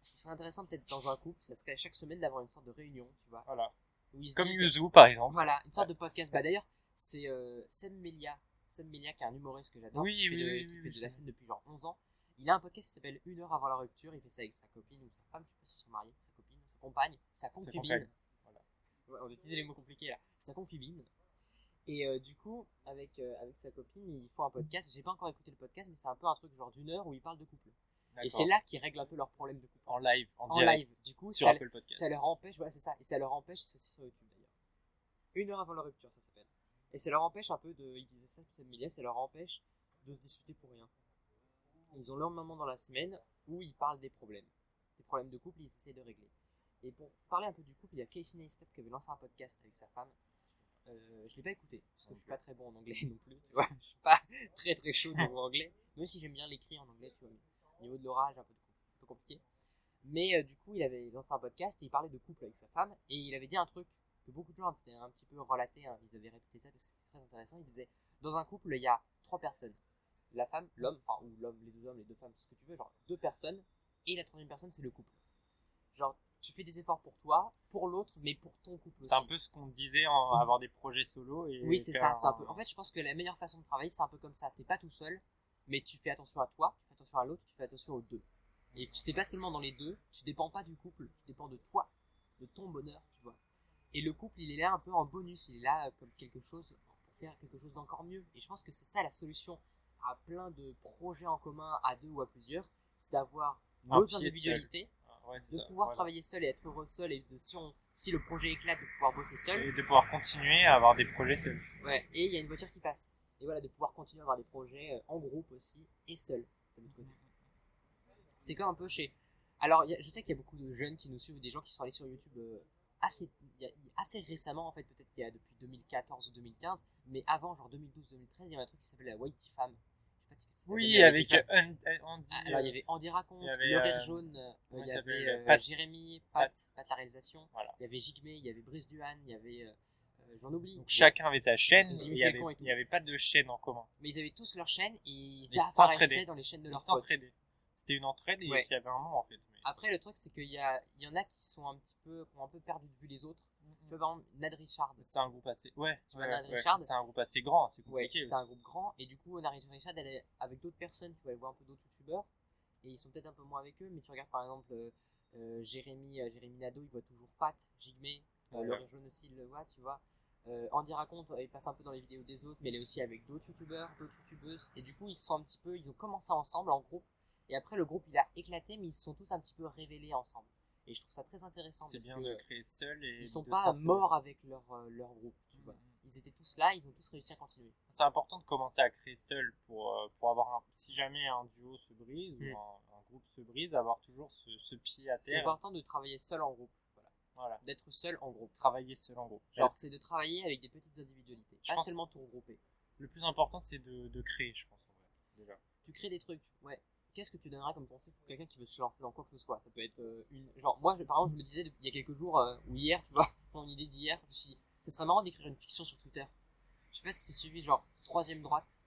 A: ce qui serait intéressant peut-être dans un couple, ça serait chaque semaine d'avoir une sorte de réunion, tu vois.
B: Voilà.
A: Ils
B: Comme
A: disent-
B: Yuzu, par exemple.
A: Voilà, une sorte de podcast. Bah d'ailleurs, c'est euh, Melia. Sam est un humoriste que j'adore.
B: Oui,
A: qui fait
B: oui,
A: de,
B: oui,
A: qui fait de la scène depuis genre 11 ans. Il a un podcast qui s'appelle Une heure avant la rupture. Il fait ça avec sa copine ou sa femme, je sais pas s'ils sont mariés, sa copine, sa compagne, sa concubine.
B: voilà.
A: Ouais, on utilise les mots compliqués là. Sa concubine. Et euh, du coup, avec, euh, avec sa copine, ils font un podcast. J'ai pas encore écouté le podcast, mais c'est un peu un truc genre d'une heure où ils parlent de couple. Et c'est là qu'ils règlent un peu leurs problèmes de couple.
B: En live, en,
A: En
B: direct.
A: live. Du coup,
B: sur
A: ça,
B: Apple Podcast.
A: ça leur empêche, voilà, c'est ça. Et ça leur empêche, c'est sur YouTube d'ailleurs. Une heure avant la rupture, ça s'appelle. Et ça leur empêche un peu de, ils disaient ça, Sam Millier, ça leur empêche de se disputer pour rien. Ils ont leur moment dans la semaine où ils parlent des problèmes. Des problèmes de couple, ils essaient de régler. Et pour parler un peu du couple, il y a Casey Neistat qui avait lancé un podcast avec sa femme. Euh, je l'ai pas écouté, parce que je suis pas très bon en anglais non plus, tu vois. Je suis pas très très chaud niveau anglais, même si j'aime bien l'écrire en anglais, tu vois. Au niveau de l'orage, un peu, un peu compliqué. Mais euh, du coup, il avait lancé un podcast et il parlait de couple avec sa femme. Et il avait dit un truc que beaucoup de gens avaient un petit peu relaté, hein, ils avaient répété ça parce que c'était très intéressant. Il disait Dans un couple, il y a trois personnes la femme, l'homme, enfin, ou l'homme, les deux hommes, les deux femmes, ce que tu veux, genre deux personnes. Et la troisième personne, c'est le couple. Genre, tu fais des efforts pour toi, pour l'autre, mais pour ton couple aussi.
B: C'est un peu ce qu'on disait en avoir des projets solo et
A: Oui, c'est ça. c'est un peu... En fait, je pense que la meilleure façon de travailler, c'est un peu comme ça. T'es pas tout seul, mais tu fais attention à toi, tu fais attention à l'autre, tu fais attention aux deux. Et tu t'es pas seulement dans les deux, tu dépends pas du couple, tu dépends de toi, de ton bonheur, tu vois. Et le couple, il est là un peu en bonus, il est là euh, comme quelque chose pour faire quelque chose d'encore mieux. Et je pense que c'est ça la solution à plein de projets en commun, à deux ou à plusieurs, c'est d'avoir nos individualités,
B: Ah, ouais,
A: de
B: ça,
A: pouvoir
B: voilà.
A: travailler seul et être heureux seul, et de, si, on, si le projet éclate, de pouvoir bosser seul.
B: Et de pouvoir continuer à avoir des projets seuls.
A: Ouais, et il y a une voiture qui passe. Et voilà, de pouvoir continuer à avoir des projets euh, en groupe aussi, et seul, de l'autre côté. C'est comme un peu chez... Alors, il y a- je sais qu'il y a beaucoup de jeunes qui nous suivent, des gens qui sont allés sur YouTube euh, assez, il y a- assez récemment, en fait, peut-être qu'il y a depuis 2014 ou 2015, mais avant, genre 2012-2013, il y avait un truc qui s'appelait la Whitey Fam.
B: Oui, avec euh, Andy.
A: Ah, Alors, il y
B: euh,
A: avait Andy Raconte, Le Rire
B: euh,
A: Jaune, euh, il y avait euh. Jérémy, Pat, Pat la réalisation, il y avait Jigme, il y avait Brice Duhan, il y avait... euh, euh, J'en oublie.
B: Donc chacun avait sa chaîne, il y avait, pas de chaîne en commun.
A: Mais ils avaient tous leur chaîne et ils, apparaissaient dans les chaînes de leurs potes.
B: C'était une entraide et
A: Ouais.
B: il y avait un nom en fait. mais
A: Après, le truc, c'est qu'il y, a, il y en a qui sont un petit peu, qui ont un peu perdu de vue les autres. Tu vois, par exemple, Nad Richard.
B: C'était un groupe assez. Ouais,
A: Tu vois,
B: ouais,
A: Nad
B: ouais.
A: Richard
B: C'est un groupe assez grand, c'est
A: Ouais,
B: compliqué.
A: c'était un groupe grand. Et du coup, Nad Richard, elle est avec d'autres personnes. Tu vas aller voir un peu d'autres youtubeurs. Et ils sont peut-être un peu moins avec eux. Mais tu regardes par exemple euh, euh, Jérémy, euh, Jérémy Nadeau, il voit toujours Pat, Jigme. Euh,
B: Ouais.
A: Le Jaune aussi, il le voit, tu vois. Euh, Andy raconte, il passe un peu dans les vidéos des autres, mais il est aussi avec d'autres youtubeurs, d'autres youtubeuses. Et du coup, ils sont un petit peu, ils ont commencé ensemble en groupe. Et après, le groupe, il a éclaté, mais ils se sont tous un petit peu révélés ensemble. Et je trouve ça très intéressant
B: C'est bien
A: que
B: de créer seul et.
A: ils sont pas morts avec leur, euh, leur groupe, tu vois.
B: Mhm.
A: Ils étaient tous là, ils ont tous réussi à continuer.
B: C'est important de commencer à créer seul pour, euh, pour avoir un. Si jamais un duo se brise
A: Mm.
B: ou un, un groupe se brise, avoir toujours ce, ce pied à
A: C'est
B: terre.
A: important de travailler seul en groupe, voilà.
B: Voilà.
A: D'être seul en groupe.
B: Travailler seul en groupe.
A: Genre, c'est de travailler avec des petites individualités,
B: Je
A: pas seulement tout regrouper.
B: Le plus important, c'est de, de créer, je pense, en vrai. Déjà.
A: Tu crées des trucs, ouais. Qu'est-ce que tu donneras comme conseil pour quelqu'un qui veut se lancer dans quoi que ce soit? Ça peut être euh, une. Genre, moi, par exemple, je me disais il y a quelques jours, euh, ou hier, tu vois, mon idée d'hier, je me suis dit, ce serait marrant d'écrire une fiction sur Twitter. Je sais pas si c'est suivi, genre, troisième droite.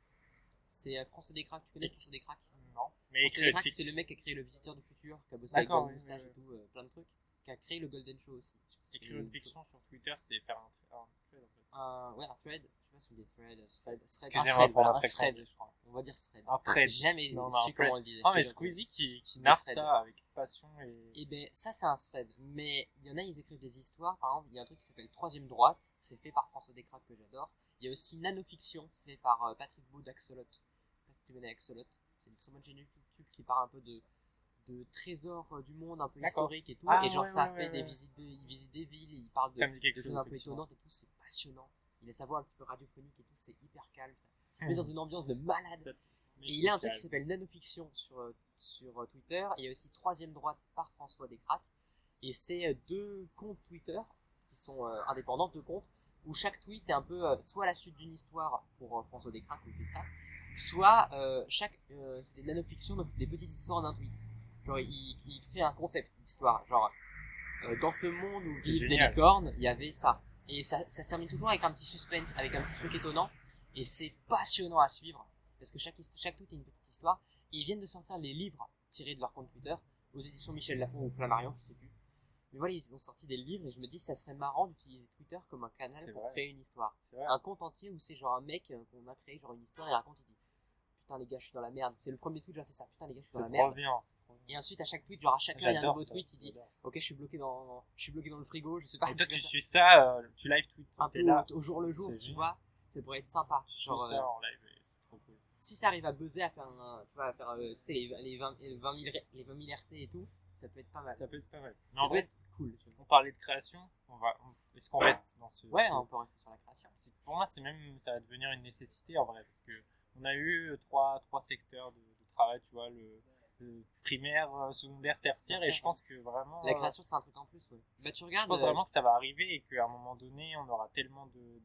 A: C'est euh, François Descraques, tu connais François Descraques?
B: Non. Mais
A: François Descraques, c'est le mec qui a créé Le Visiteur du Futur, qui a bossé avec
B: D'accord,
A: Gold
B: oui,
A: Moustache et tout, euh, plein de trucs. Qui a créé le Golden Show aussi.
B: Écrire une fiction sur Twitter, c'est faire un, un thread, en fait.
A: Un, ouais, un thread. Pas si on dit thread, thread, thread. un thread, voilà, un
B: je crois.
A: On va dire thread.
B: Un thread.
A: Jamais
B: Non, non,
A: su comment on le disait.
B: Ah, mais Squeezie qui, qui narre ça avec passion et.
A: Eh ben, ça, c'est un thread. Mais il y en a, ils écrivent des histoires. Par exemple, il y a un truc qui s'appelle Troisième Droite. C'est fait par François Descraques que j'adore. Il y a aussi Nanofiction. C'est fait par euh, Patrick Beau d'Axolot. Je sais pas si tu connais Axolot. C'est une très bonne chaîne YouTube qui parle un peu de, de trésors euh, du monde un peu
B: D'accord.
A: historiques et tout.
B: Ah,
A: et genre,
B: ouais,
A: ça
B: ouais,
A: fait
B: ouais,
A: des visites, des, il visite des villes, il parle de,
B: chose.
A: choses un peu étonnantes et tout. C'est passionnant. Il a sa voix un petit peu radiophonique et tout. C'est hyper calme. Ça, ça
B: Hmm.
A: met dans une ambiance de malade. Et il a un truc qui s'appelle Nanofiction sur, euh, sur euh, Twitter. Il y a aussi Troisième Droite par François Descraques. Et c'est euh, deux comptes Twitter qui sont euh, indépendants, deux comptes, où chaque tweet est un peu euh, soit la suite d'une histoire pour euh, François Descraques, où il fait ça, soit chaque. c'est des nanofictions, donc c'est des petites histoires d'un tweet. Genre, il, il crée un concept d'histoire. Genre, dans ce monde où vivent des licornes, il y avait ça. Et ça, ça se termine toujours avec un petit suspense, avec un petit truc étonnant. Et c'est passionnant à suivre. Parce que chaque, chaque tweet est une petite histoire. Et ils viennent de sortir les livres tirés de leur compte Twitter, aux éditions Michel Lafon ou Flammarion, je sais plus. Mais voilà, ils ont sorti des livres et je me dis, ça serait marrant d'utiliser Twitter comme un canal pour
B: vrai.
A: créer une histoire. Un compte entier où c'est genre un mec euh, qu'on a créé, genre une histoire, et il raconte, il dit Putain, les gars, je suis dans la merde. C'est le premier tweet, genre c'est ça. Putain, les gars, je suis dans la merde.
B: bien. c'est trop bien.
A: Et ensuite, à chaque tweet, genre à chaque heure, il y a un nouveau
B: ça,
A: tweet, il dit. Ok, je suis bloqué dans, je suis bloqué dans le frigo, je sais pas.
B: Et toi, tu
A: ça.
B: suis ça, euh, tu live tweet.
A: un peu
B: là,
A: au, jour le jour, tu vois. Ça pourrait être sympa.
B: tu
A: Genre, euh,
B: ça en live, c'est trop cool.
A: si ça arrive à buzzer, à faire, un, tu vois, à faire euh, tu sais, les, les, 20, les, 20 000, les 20 000 RT et tout, ça peut être pas mal.
B: Ça peut être pas mal. Mais
A: Ça
B: en
A: peut
B: vrai,
A: être cool. Tu vois.
B: on parlait de création, on va, on- est-ce qu'on reste dans ce.
A: Ouais, on peut rester sur la création.
B: Pour moi, c'est même, ça va devenir une nécessité en vrai, parce que on a eu trois, trois secteurs de, de travail, tu vois, le primaire, euh, secondaire, tertiaire, et je pense que vraiment.
A: La
B: euh,
A: création, c'est un truc en plus, ouais. Bah, tu
B: Je
A: regardes.
B: pense
A: euh,
B: vraiment que ça va arriver et qu'à un moment donné, on aura tellement de,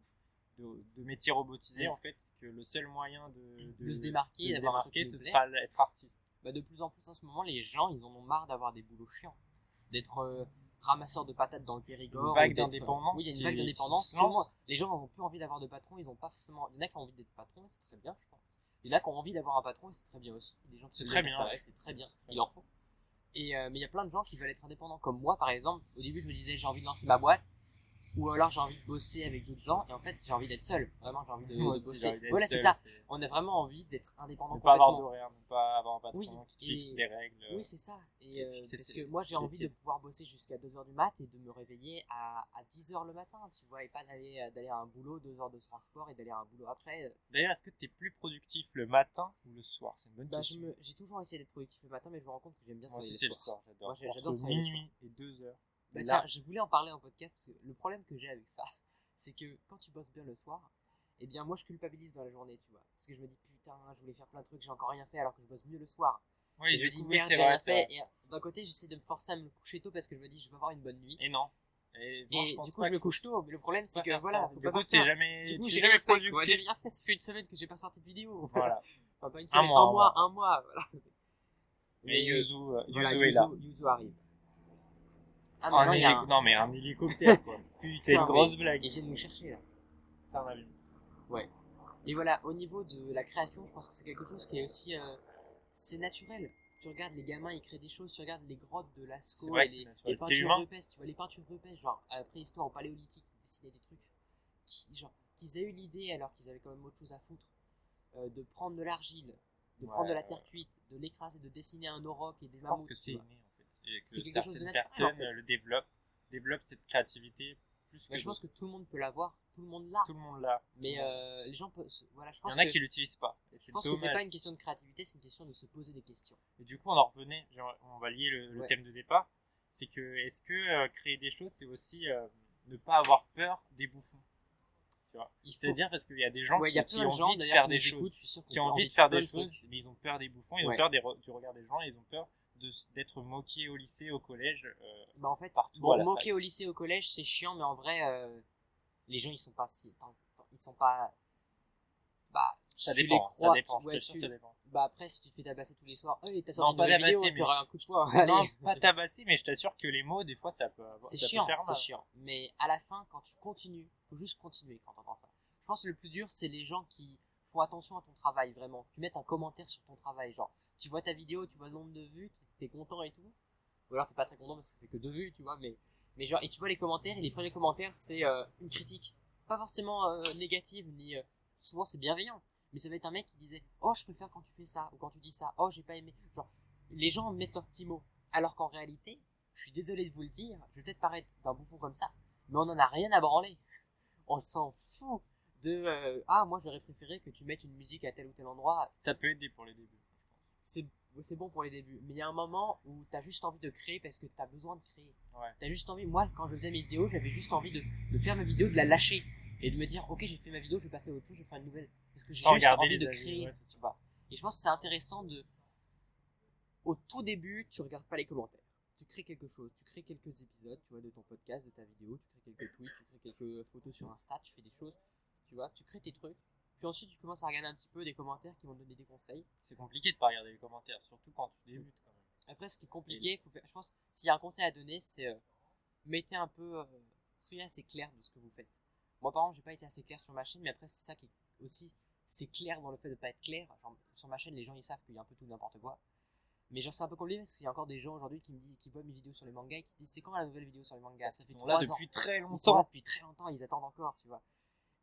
B: de, de métiers robotisés en fait que le seul moyen de,
A: de se démarquer,
B: de se démarquer, ce sera être artiste.
A: bah, de plus en plus en ce moment, les gens, ils en ont marre d'avoir des boulots chiants. D'être euh, ramasseur de patates dans le Périgord.
B: Une vague d'indépendance
A: Oui, il y a une vague d'indépendance. Les gens n'ont plus envie d'avoir de patron, ils ont pas forcément. Il y en a qui ont envie d'être patron, c'est très bien, je pense. Il y en a qui ont envie d'avoir un patron et c'est très bien aussi. Les gens qui
B: C'est très bien, ouais.
A: c'est très bien. Il en faut. Et euh, mais il y a plein de gens qui veulent être indépendants, comme moi par exemple. Au début, je me disais j'ai envie de lancer ma boîte, ou alors j'ai envie de bosser avec d'autres gens. Et en fait, j'ai envie d'être seul. Vraiment, j'ai envie de,
B: Moi
A: de
B: aussi,
A: bosser.
B: envie
A: Voilà, c'est ça. On a vraiment envie d'être indépendant
B: Ne pas avoir d'horaire, ne pas avoir un patron
A: Oui,
B: qui
A: et-
B: fixe des règles.
A: Oui, c'est ça. Et euh, parce
B: ses-
A: que moi, j'ai envie de pouvoir bosser jusqu'à 2h du mat et de me réveiller à, à 10h le matin, tu vois, et pas d'aller euh, d'aller à un boulot, 2 heures de transport et d'aller à un boulot après. euh.
B: D'ailleurs, est-ce que tu es plus productif le matin ou le soir? C'est une bonne
A: Bah,
B: question.
A: me- j'ai toujours essayé d'être productif le matin, mais je me rends compte que j'aime bien
B: Moi
A: travailler
B: c'est
A: le
B: le
A: soir.
B: soir, j'adore.
A: Moi, j'adore
B: Entre
A: le
B: minuit et 2 heures.
A: Bah, tiens, je voulais en parler en podcast. Le problème que j'ai avec ça, c'est que quand tu bosses bien le soir, eh bien, moi, je culpabilise dans la journée, tu vois. Parce que je me dis, putain, je voulais faire plein de trucs, j'ai encore rien fait alors que je bosse mieux le soir.
B: oui,
A: et je me dis, merde, j'ai rien fait. Et d'un côté, j'essaie de me forcer à me coucher tôt parce que je me dis, je veux avoir une bonne nuit.
B: Et non. Et, je pense
A: du coup, je me couche tôt, mais le problème, c'est que voilà, faut
B: Du
A: pas
B: coup,
A: faire
B: jamais,
A: Du coup, j'ai
B: jamais
A: rien fait, quoi.
B: productif.
A: J'ai rien fait, ça fait une semaine que j'ai pas sorti de vidéo.
B: Voilà.
A: Enfin, pas une
B: Un
A: semaine, un
B: mois,
A: mois,
B: un
A: un mois, voilà.
B: Mais Yuzu, Yuzu est là.
A: Yuzu arrive. Ah, il y a
B: hélico-
A: un...
B: Non, mais un hélicoptère, quoi.
A: Putain,
B: C'est une grosse
A: mais
B: blague.
A: Il vient de nous chercher, là.
B: C'est un avion.
A: Mais voilà, au niveau de la création, je pense que c'est quelque chose qui est aussi... euh, c'est naturel. Tu regardes les gamins, ils créent des choses, tu regardes les grottes de
B: C'est
A: Lascaux
B: vrai
A: et
B: que c'est
A: les,
B: naturel.
A: les
B: C'est
A: peintures
B: humain.
A: rupestres, tu vois, les peintures rupestres, genre à la préhistoire, au paléolithique, ils dessinaient des trucs, qui, genre, qu'ils aient eu l'idée alors qu'ils avaient quand même autre chose à foutre, euh, de prendre de l'argile, de
B: Ouais,
A: prendre de la
B: ouais.
A: terre cuite, de l'écraser, de dessiner un auroch et des
B: Je pense
A: mammouths.
B: que
A: tu
B: c'est
A: vois.
B: inné. Et que certaines
A: en
B: personnes
A: fait.
B: euh, le développent, développent cette créativité plus que
A: je pense que tout le monde peut l'avoir, tout le monde l'a.
B: tout le monde l'a.
A: Mais euh, les gens peuvent. Voilà, je
B: Il y en a
A: que,
B: qui l'utilisent pas. Et
A: je pense que c'est
B: dommage.
A: pas une question de créativité, c'est une question de se poser des questions.
B: Et du coup, on en revenait, on va lier le, le
A: Ouais.
B: thème de départ. C'est que, est-ce que euh, créer des choses, c'est aussi euh, ne pas avoir peur des bouffons? C'est-à-dire parce qu'il y a des gens
A: Ouais,
B: qui,
A: a
B: ont envie de faire des choses, qui ont envie de faire des choses, mais ils ont peur des bouffons, ils ont peur des re- du regard des gens, ils ont peur d'être moqués au lycée, au collège. euh,
A: Bah en fait,
B: partout
A: bon, moquer au lycée, au collège, c'est chiant, mais en vrai, euh, les gens ils sont pas si, ils sont pas. Bah,
B: ça
A: les
B: dépend, ça dépend,
A: tu-
B: je
A: ouais,
B: t'assure,
A: tu-
B: ça dépend.
A: Bah après, si tu te fais tabasser tous les soirs, hey, t'as
B: Non,
A: sorti une
B: pas
A: vidéo,
B: mais-
A: t'auras un coup de poing.
B: Non, pas tabasser, mais je t'assure que les mots, des fois, ça peut avoir,
A: C'est
B: ça
A: chiant,
B: peut faire
A: c'est chiant. Mais à la fin, quand tu continues, faut juste continuer quand t'entends ça. Je pense que le plus dur, c'est les gens qui font attention à ton travail, vraiment. Qui mettent un commentaire sur ton travail, genre, tu vois ta vidéo, tu vois le nombre de vues, tu- t'es content et tout. Ou alors t'es pas très content parce que ça fait que deux vues, tu vois, mais, mais genre, et tu vois les commentaires, et les premiers commentaires, c'est euh, une critique. Pas forcément euh, négative, ni, euh, souvent c'est bienveillant. Mais ça va être un mec qui disait, oh, je préfère quand tu fais ça, ou quand tu dis ça, oh, j'ai pas aimé. Genre, les gens mettent leurs petits mots. Alors qu'en réalité, je suis désolé de vous le dire, je vais peut-être paraître d'un bouffon comme ça, mais on en a rien à branler. On s'en fout de euh, ah moi j'aurais préféré que tu mettes une musique à tel ou tel endroit.
B: Ça peut aider pour les débuts.
A: C'est c'est bon pour les débuts. Mais il y a un moment où t'as juste envie de créer parce que t'as besoin de créer.
B: Ouais.
A: T'as juste envie, moi, quand je faisais mes vidéos, j'avais juste envie de, de faire ma vidéo, de la lâcher. Et de me dire, ok, j'ai fait ma vidéo, je vais passer à autre chose, je vais faire une nouvelle. Parce que j'ai juste envie de créer,
B: ouais, c'est
A: tu
B: sûr.
A: vois. Et je pense que c'est intéressant de, au tout début, tu regardes pas les commentaires. Tu crées quelque chose, tu crées quelques épisodes, tu vois, de ton podcast, de ta vidéo, tu crées quelques tweets, tu crées quelques photos sur Insta, tu fais des choses, tu vois, tu crées tes trucs. Puis ensuite, tu commences à regarder un petit peu des commentaires qui vont te donner des conseils.
B: C'est compliqué de pas regarder les commentaires, surtout quand tu débutes quand même.
A: Après, ce qui est compliqué, faut faire, je pense, s'il y a un conseil à donner, c'est euh, mettez un peu, euh, soyez assez clair de ce que vous faites. Moi, par exemple, j'ai pas été assez clair sur ma chaîne, mais après, c'est ça qui est aussi, c'est clair dans le fait de pas être clair. Genre, sur ma chaîne, les gens ils savent qu'il y a un peu tout n'importe quoi. Mais genre, c'est un peu compliqué parce qu'il y a encore des gens aujourd'hui qui me disent, qui voient mes vidéos sur les mangas et qui disent c'est quand la nouvelle vidéo sur les mangas? Ça fait trois ans.
B: depuis très
A: Ils sont là
B: longtemps.
A: depuis très longtemps, ils attendent encore, tu vois.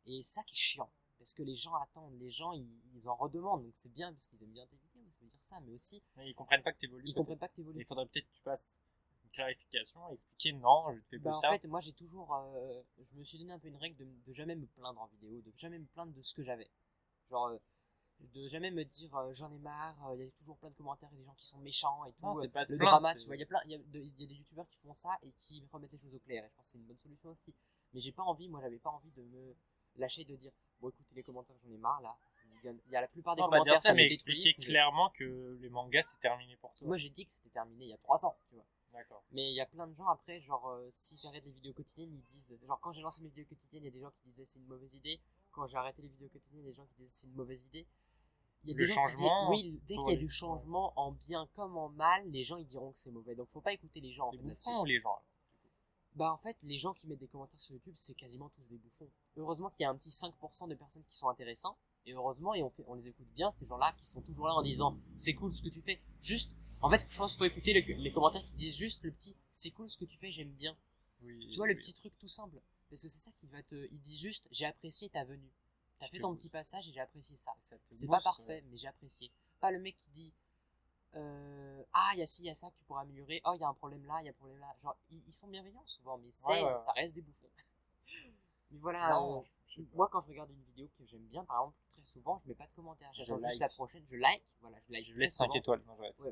A: Et ça qui est chiant. Parce que les gens attendent, les gens ils, ils en redemandent, donc c'est bien parce qu'ils aiment bien tes vidéos, ça veut dire ça, mais aussi
B: Mais ils comprennent pas que t'évolues.
A: ils comprennent pas que t'évolues.
B: Il faudrait peut-être que tu fasses une clarification, expliquer non, je te fais
A: Bah, en
B: ça.
A: fait, moi j'ai toujours. euh, je me suis donné un peu une règle de, de jamais me plaindre en vidéo, de jamais me plaindre de ce que j'avais. Genre, euh, de jamais me dire euh, j'en ai marre, euh, il y a toujours plein de commentaires et des gens qui sont méchants et tout.
B: Non, c'est pas
A: le
B: plaindre,
A: drama, tu vois. Il y a plein. Il y a, de- il y a des youtubeurs qui font ça et qui remettent les choses au clair. Et je pense que c'est une bonne solution aussi. Mais j'ai pas envie, moi j'avais pas envie de me lâcher, de dire bon écoutez les commentaires, j'en ai marre là. Il y a, la plupart des
B: Non, pas
A: commentaires,
B: dire ça,
A: ça
B: mais
A: J'ai-
B: clairement que les mangas c'est terminé pour toi.
A: Moi j'ai dit que c'était terminé il y a 3 ans, tu vois.
B: D'accord.
A: Mais il y a plein de gens après, genre, euh, si j'arrête les vidéos quotidiennes, ils disent. Genre, quand j'ai lancé mes vidéos quotidiennes, il y a des gens qui disaient c'est une mauvaise idée. Quand j'ai arrêté les vidéos quotidiennes, il y a des gens qui disaient c'est une mauvaise idée. Il y a
B: Le
A: des gens qui disent, oui, dès qu'il y a du changement en bien comme en mal, les gens ils diront que c'est mauvais. Donc faut pas écouter les gens en
B: Les
A: fait,
B: bouffons ou les gens
A: Bah en fait, les gens qui mettent des commentaires sur YouTube, c'est quasiment tous des bouffons. Heureusement qu'il y a un petit 5% de personnes qui sont intéressants. Et heureusement, et on, fait, on les écoute bien, ces gens-là qui sont toujours là en disant c'est cool ce que tu fais. Juste, en fait, je pense qu'il faut écouter le- les commentaires qui disent juste le petit c'est cool ce que tu fais, j'aime bien.
B: Oui.
A: Tu vois, le petit truc tout simple. Parce que c'est ça qui va te. Il dit juste j'ai apprécié ta venue. T'as fait ton petit passage et j'ai apprécié ça.
B: Ça
A: C'est pas parfait, mais j'ai apprécié. Pas le mec qui dit euh, Ah, il y a ci, il y a ça que tu pourras améliorer. Oh, il y a un problème là, il y a un problème là. Genre, ils, ils sont bienveillants souvent, mais c'est,
B: Ouais, ouais, ouais.
A: ça reste des bouffons. mais voilà,
B: Non,
A: euh, moi quand je regarde une vidéo que j'aime bien, par exemple, très souvent, je mets pas de commentaires.
B: Je
A: J'attends juste
B: like.
A: la prochaine, je like. Voilà, je like.
B: Je laisse 5
A: souvent.
B: étoiles.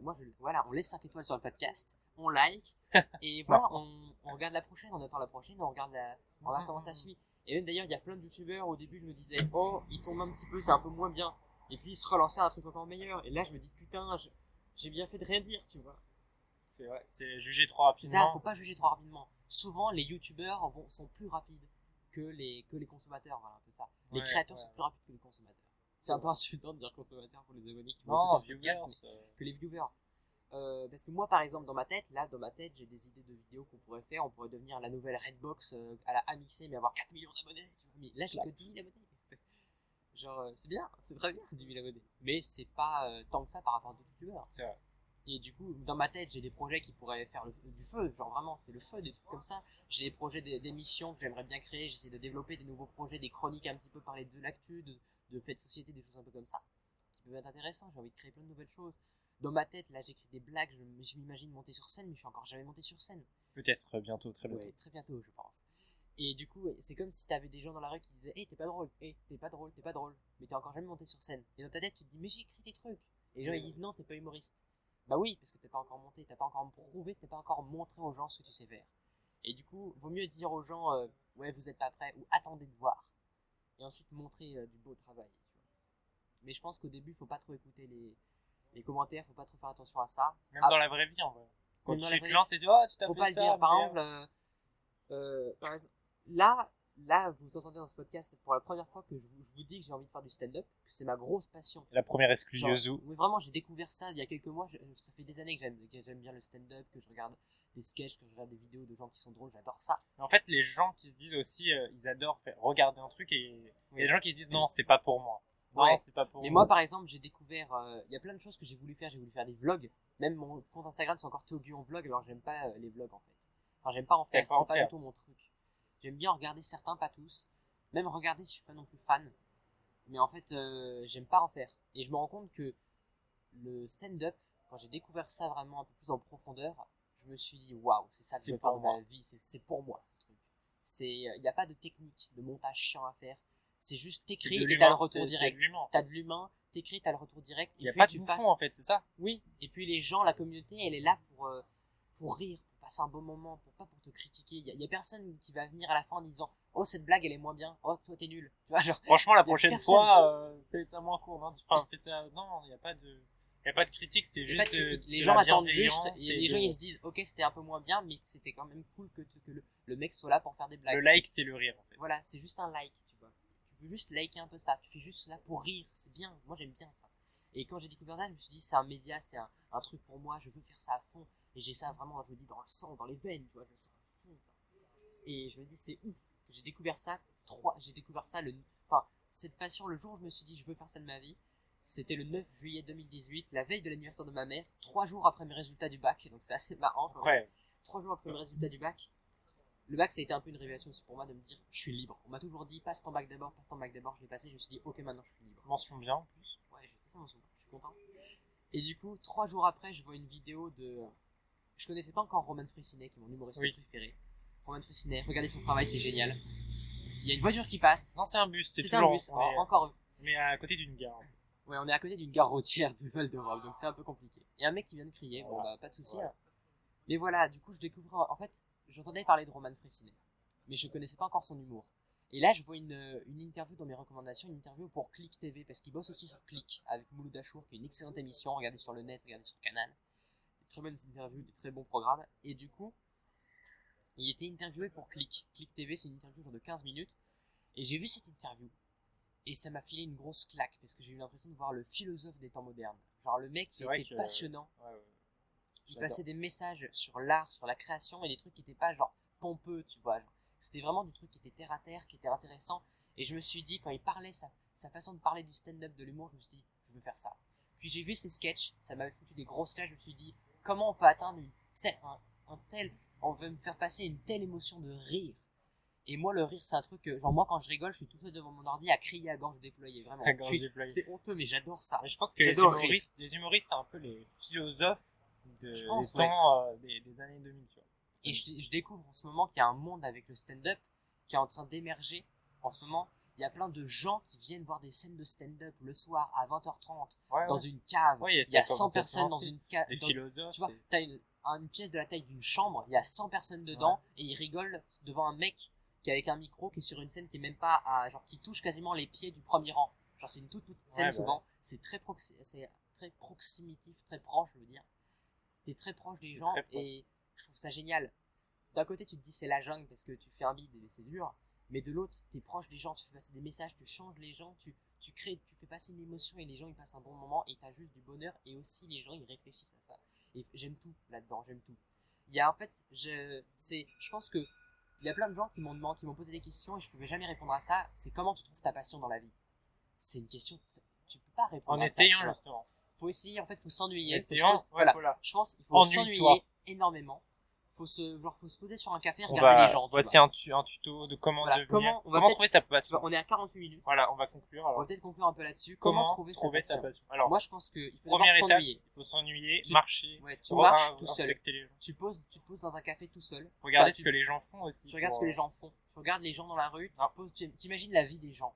A: Moi, je, voilà, on laisse 5 étoiles sur le podcast, on like, et voilà, on, on regarde la prochaine, on attend la prochaine, on regarde la, on va voir comment ça suit. Et même d'ailleurs, il y a plein de youtubeurs, au début, je me disais, oh, il tombe un petit peu, c'est un peu moins bien. Et puis, il se relançait un truc encore meilleur. Et là, je me dis, putain, je- j'ai bien fait de rien dire, tu vois.
B: C'est vrai. C'est jugé trop
A: C'est ça,
B: rapidement.
A: faut pas juger trop rapidement. Souvent, les youtubeurs vont, sont plus rapides que les, que les consommateurs, voilà, un peu ça. Les
B: Ouais,
A: créateurs
B: ouais.
A: sont plus rapides que les consommateurs. C'est un peu insultant de dire consommateur pour les abonnés qui vont
B: Non,
A: écouter
B: viewers.
A: podcast,
B: euh,
A: que les viewers. Euh, parce que moi, par exemple, dans ma tête, là, dans ma tête, j'ai des idées de vidéos qu'on pourrait faire. On pourrait devenir la nouvelle Redbox euh, à la Amixé, mais avoir 4 millions d'abonnés. Mais là, j'ai que 10 000 abonnés. Genre, euh, c'est bien, c'est très bien, 10 000 abonnés. Mais c'est pas euh, tant que ça par rapport à d'autres youtubeurs.
B: C'est vrai.
A: Et du coup, dans ma tête, j'ai des projets qui pourraient faire le, du feu. Genre, vraiment, c'est le feu, des trucs comme ça. J'ai des projets d'é- d'émissions que j'aimerais bien créer. J'essaie de développer des nouveaux projets, des chroniques un petit peu parler de l'actu, de, de faits de société, des choses un peu comme ça. Qui peuvent être intéressantes. J'ai envie de créer plein de nouvelles choses. Dans ma tête, là, j'écris des blagues. Je, je m'imagine monter sur scène, mais je suis encore jamais monté sur scène.
B: Peut-être bientôt, très bientôt.
A: Ouais, très bientôt, je pense. Et du coup, c'est comme si t'avais des gens dans la rue qui disaient Hey, t'es pas drôle, hey, t'es pas drôle, t'es pas drôle. Mais t'es encore jamais monté sur scène. Et dans ta tête, tu te dis Mais j'ai écrit des trucs. Et les gens, ils disent Non, t'es pas humoriste. Bah oui, parce que t'es pas encore monté, t'as pas encore prouvé, t'as pas encore montré aux gens ce que tu sais faire. Et du coup, vaut mieux dire aux gens euh, Ouais, vous êtes pas prêts, ou attendez de voir. Et ensuite montrer euh, du beau travail. tu vois. Mais je pense qu'au début, faut pas trop écouter les, les commentaires, faut pas trop faire attention à ça.
B: Même
A: Ah.
B: dans la vraie vie, en vrai. Quand tu te lances et tu dis, oh, tu t'as
A: faut
B: fait
A: pas le dire par exemple euh, euh, par exemple là là vous entendez dans ce podcast pour la première fois que je vous, je vous dis que j'ai envie de faire du stand-up que c'est ma grosse passion
B: La première exclusion.
A: oui vraiment j'ai découvert ça il y a quelques mois je- ça fait des années que j'aime bien le stand-up que je regarde des sketchs que je regarde des vidéos de gens qui sont drôles j'adore ça
B: Mais en fait, les gens qui se disent aussi, euh, ils adorent faire, regarder un truc et il y
A: Oui.
B: a des gens qui se disent, non, c'est pas pour moi. Non,
A: Ouais.
B: c'est pas pour
A: mais
B: moi.
A: moi par exemple j'ai découvert euh, il y a plein de choses que j'ai voulu faire j'ai voulu faire des vlogs même mon compte Instagram c'est encore Théo en vlog alors j'aime pas euh, les vlogs en fait enfin j'aime pas en faire c'est pas
B: faire.
A: du tout mon truc j'aime bien en regarder certains pas tous. Même regarder si je suis pas non plus fan. Mais en fait euh, j'aime pas en faire. Et je me rends compte que le stand-up quand j'ai découvert ça vraiment un peu plus en profondeur je me suis dit waouh c'est ça que
B: C'est
A: je veux faire
B: pour
A: de ma vie. C'est pour moi ce truc. C'est il n'y a pas de technique de montage chiant à faire. C'est juste t'écris et t'as le retour direct. t'as de l'humain, t'écris, t'as le retour direct.
B: Il y a
A: puis
B: pas de bouffon en fait, c'est ça.
A: Oui, et puis les gens, la communauté, elle est là pour, euh, pour rire, passer un bon moment, pour pas pour te critiquer. Il y, a- il y a personne qui va venir à la fin en disant Oh, cette blague, elle est moins bien. Oh, toi, t'es nul. Tu vois, genre,
B: Franchement, la prochaine fois, euh, faites ça moins court. Non, enfin, faites ça... non, il n'y a pas de, il a pas de critique, c'est juste
A: pas de
B: de-
A: critique. Les
B: de
A: gens attendent juste, et les gens, ils se disent Ok, c'était un peu moins bien, mais c'était quand même cool que, tu- que le, le mec soit là pour faire des blagues.
B: Le like, c'est le rire en fait.
A: Voilà, c'est juste un like, tu vois. Tu peux juste liker un peu ça. Tu fais juste là pour rire, c'est bien. Moi, j'aime bien ça. Et quand j'ai découvert ça, je me suis dit, c'est un média, c'est un, un truc pour moi, je veux faire ça à fond. Et j'ai ça vraiment, je me dis, dans le sang, dans les veines, tu vois, je le sens à fond, ça. Et je me dis, c'est ouf. J'ai découvert ça, trois, j'ai découvert ça le, enfin, cette passion, le jour où je me suis dit, je veux faire ça de ma vie, c'était le 9 juillet 2018, la veille de l'anniversaire de ma mère, trois jours après mes résultats du bac, donc c'est assez marrant.
B: Après,
A: trois jours après le résultat du bac, le bac ça a été un peu une révélation aussi pour moi de me dire je suis libre. On m'a toujours dit passe ton bac d'abord, passe ton bac d'abord. Je l'ai passé, je me suis dit ok maintenant je suis libre.
B: mention bien en plus.
A: Ouais, j'ai ça mon son, je suis content. Et du coup, trois jours après, je vois une vidéo de. Je connaissais pas encore Roman Fressinet, qui est mon humoriste
B: Oui.
A: préféré. Roman Fressinet, regardez son travail, c'est génial. Il y a une voiture qui passe.
B: Non, c'est un bus, c'est
A: un bus,
B: on est-
A: en- encore eux.
B: mais à côté d'une gare.
A: Ouais, on est à côté d'une gare routière de Val d'Europe, donc c'est un peu compliqué. Il y a un mec qui vient de crier, bon bah pas de souci.
B: Voilà.
A: hein. Mais voilà, du coup je découvre, en fait, j'entendais parler de Roman Fressinet, mais je connaissais pas encore son humour. Et là je vois une, euh, une interview dans mes recommandations, une interview pour Click TV, parce qu'il bosse aussi sur Click, avec Mouloud Achour, qui est une excellente émission, regardez sur le net, regardez sur Canal. Très bonnes interviews, des très bons programmes. Et du coup, il était interviewé pour Click. Click TV, c'est une interview genre de 15 minutes. Et j'ai vu cette interview. Et ça m'a filé une grosse claque parce que j'ai eu l'impression de voir le philosophe des temps modernes. Genre le mec,
B: vrai
A: était
B: que-
A: passionnant.
B: Ouais, ouais.
A: Il passait des messages sur l'art, sur la création et des trucs qui étaient pas genre pompeux, tu vois. C'était vraiment du truc qui était terre à terre, qui était intéressant. Et je me suis dit, quand il parlait, sa, sa façon de parler du stand-up, de l'humour, je me suis dit, je veux faire ça. Puis j'ai vu ses sketchs, ça m'avait foutu des grosses claques. Je me suis dit, comment on peut atteindre une telle- un, un tel, on veut me faire passer une telle émotion de rire. Et moi, le rire, c'est un truc, que- genre moi, quand je rigole, je suis tout seul devant mon ordi à crier à gorge déployée, vraiment.
B: À gorge déployée.
A: C'est honteux, mais j'adore ça.
B: Mais je pense que les humoristes, les humoristes, c'est un peu les philosophes de,
A: Je pense,
B: des temps euh, des, des années 2000, tu vois.
A: Et je, je découvre en ce moment qu'il y a un monde avec le stand-up qui est en train d'émerger. En ce moment, il y a plein de gens qui viennent voir des scènes de stand-up le soir à 20h30
B: Ouais,
A: dans
B: ouais.
A: une cave.
B: Ouais, il y a
A: il y a
B: ça
A: 100
B: commence à se
A: personnes dans une cave. Dans-
B: philosophes,
A: Tu vois, t'as une, une pièce de la taille d'une chambre, il y a 100 personnes dedans et ils rigolent devant un mec qui est avec un micro qui est sur une scène qui est même pas à, genre qui touche quasiment les pieds du premier rang. Genre c'est une toute petite scène
B: bah
A: souvent, c'est très proxi- c'est très proximitif, très proche, je veux dire. T'es très proche des gens et je trouve ça génial. D'un côté, tu te dis c'est la jungle parce que tu fais un bide et c'est dur, mais de l'autre, t'es proche des gens, tu fais passer des messages, tu changes les gens, tu, tu crées, tu fais passer une émotion et les gens ils passent un bon moment et t'as juste du bonheur et aussi les gens ils réfléchissent à ça. Et j'aime tout là-dedans, j'aime tout. Il y a en fait, je, c'est, je pense que il y a plein de gens qui m'ont demandé, qui m'ont posé des questions et je pouvais jamais répondre à ça. C'est comment tu trouves ta passion dans la vie? C'est une question, tu peux pas répondre
B: En
A: à ça.
B: essayant,
A: vois.
B: justement.
A: Faut essayer, en fait, faut s'ennuyer. Faut
B: essayant, ouais,
A: voilà.
B: voilà.
A: Je pense qu'il faut s'ennuyer énormément. Faut se, genre, faut se poser sur un café et
B: On
A: regarder
B: va,
A: les gens.
B: voici un, tu- un tuto de comment
A: Voilà,
B: devenir,
A: comment- on va
B: comment
A: peut-être-
B: trouver sa passion.
A: on est à 48 minutes.
B: Voilà, on va conclure.
A: On va peut-être conclure un peu là-dessus. Comment,
B: comment
A: trouver, sa passion,
B: Alors,
A: Moi, je pense qu'il faut
B: première
A: d'abord
B: étape,
A: s'ennuyer.
B: il faut s'ennuyer, marcher,
A: Ouais, tu marches tout seul.
B: les.
A: Tu poses, tu te poses dans un café tout seul.
B: Regarder ce que les gens font aussi.
A: Tu regardes ce que les
B: euh,
A: gens font. Tu regardes les gens dans la rue. Tu poses, tu imagines la vie des gens.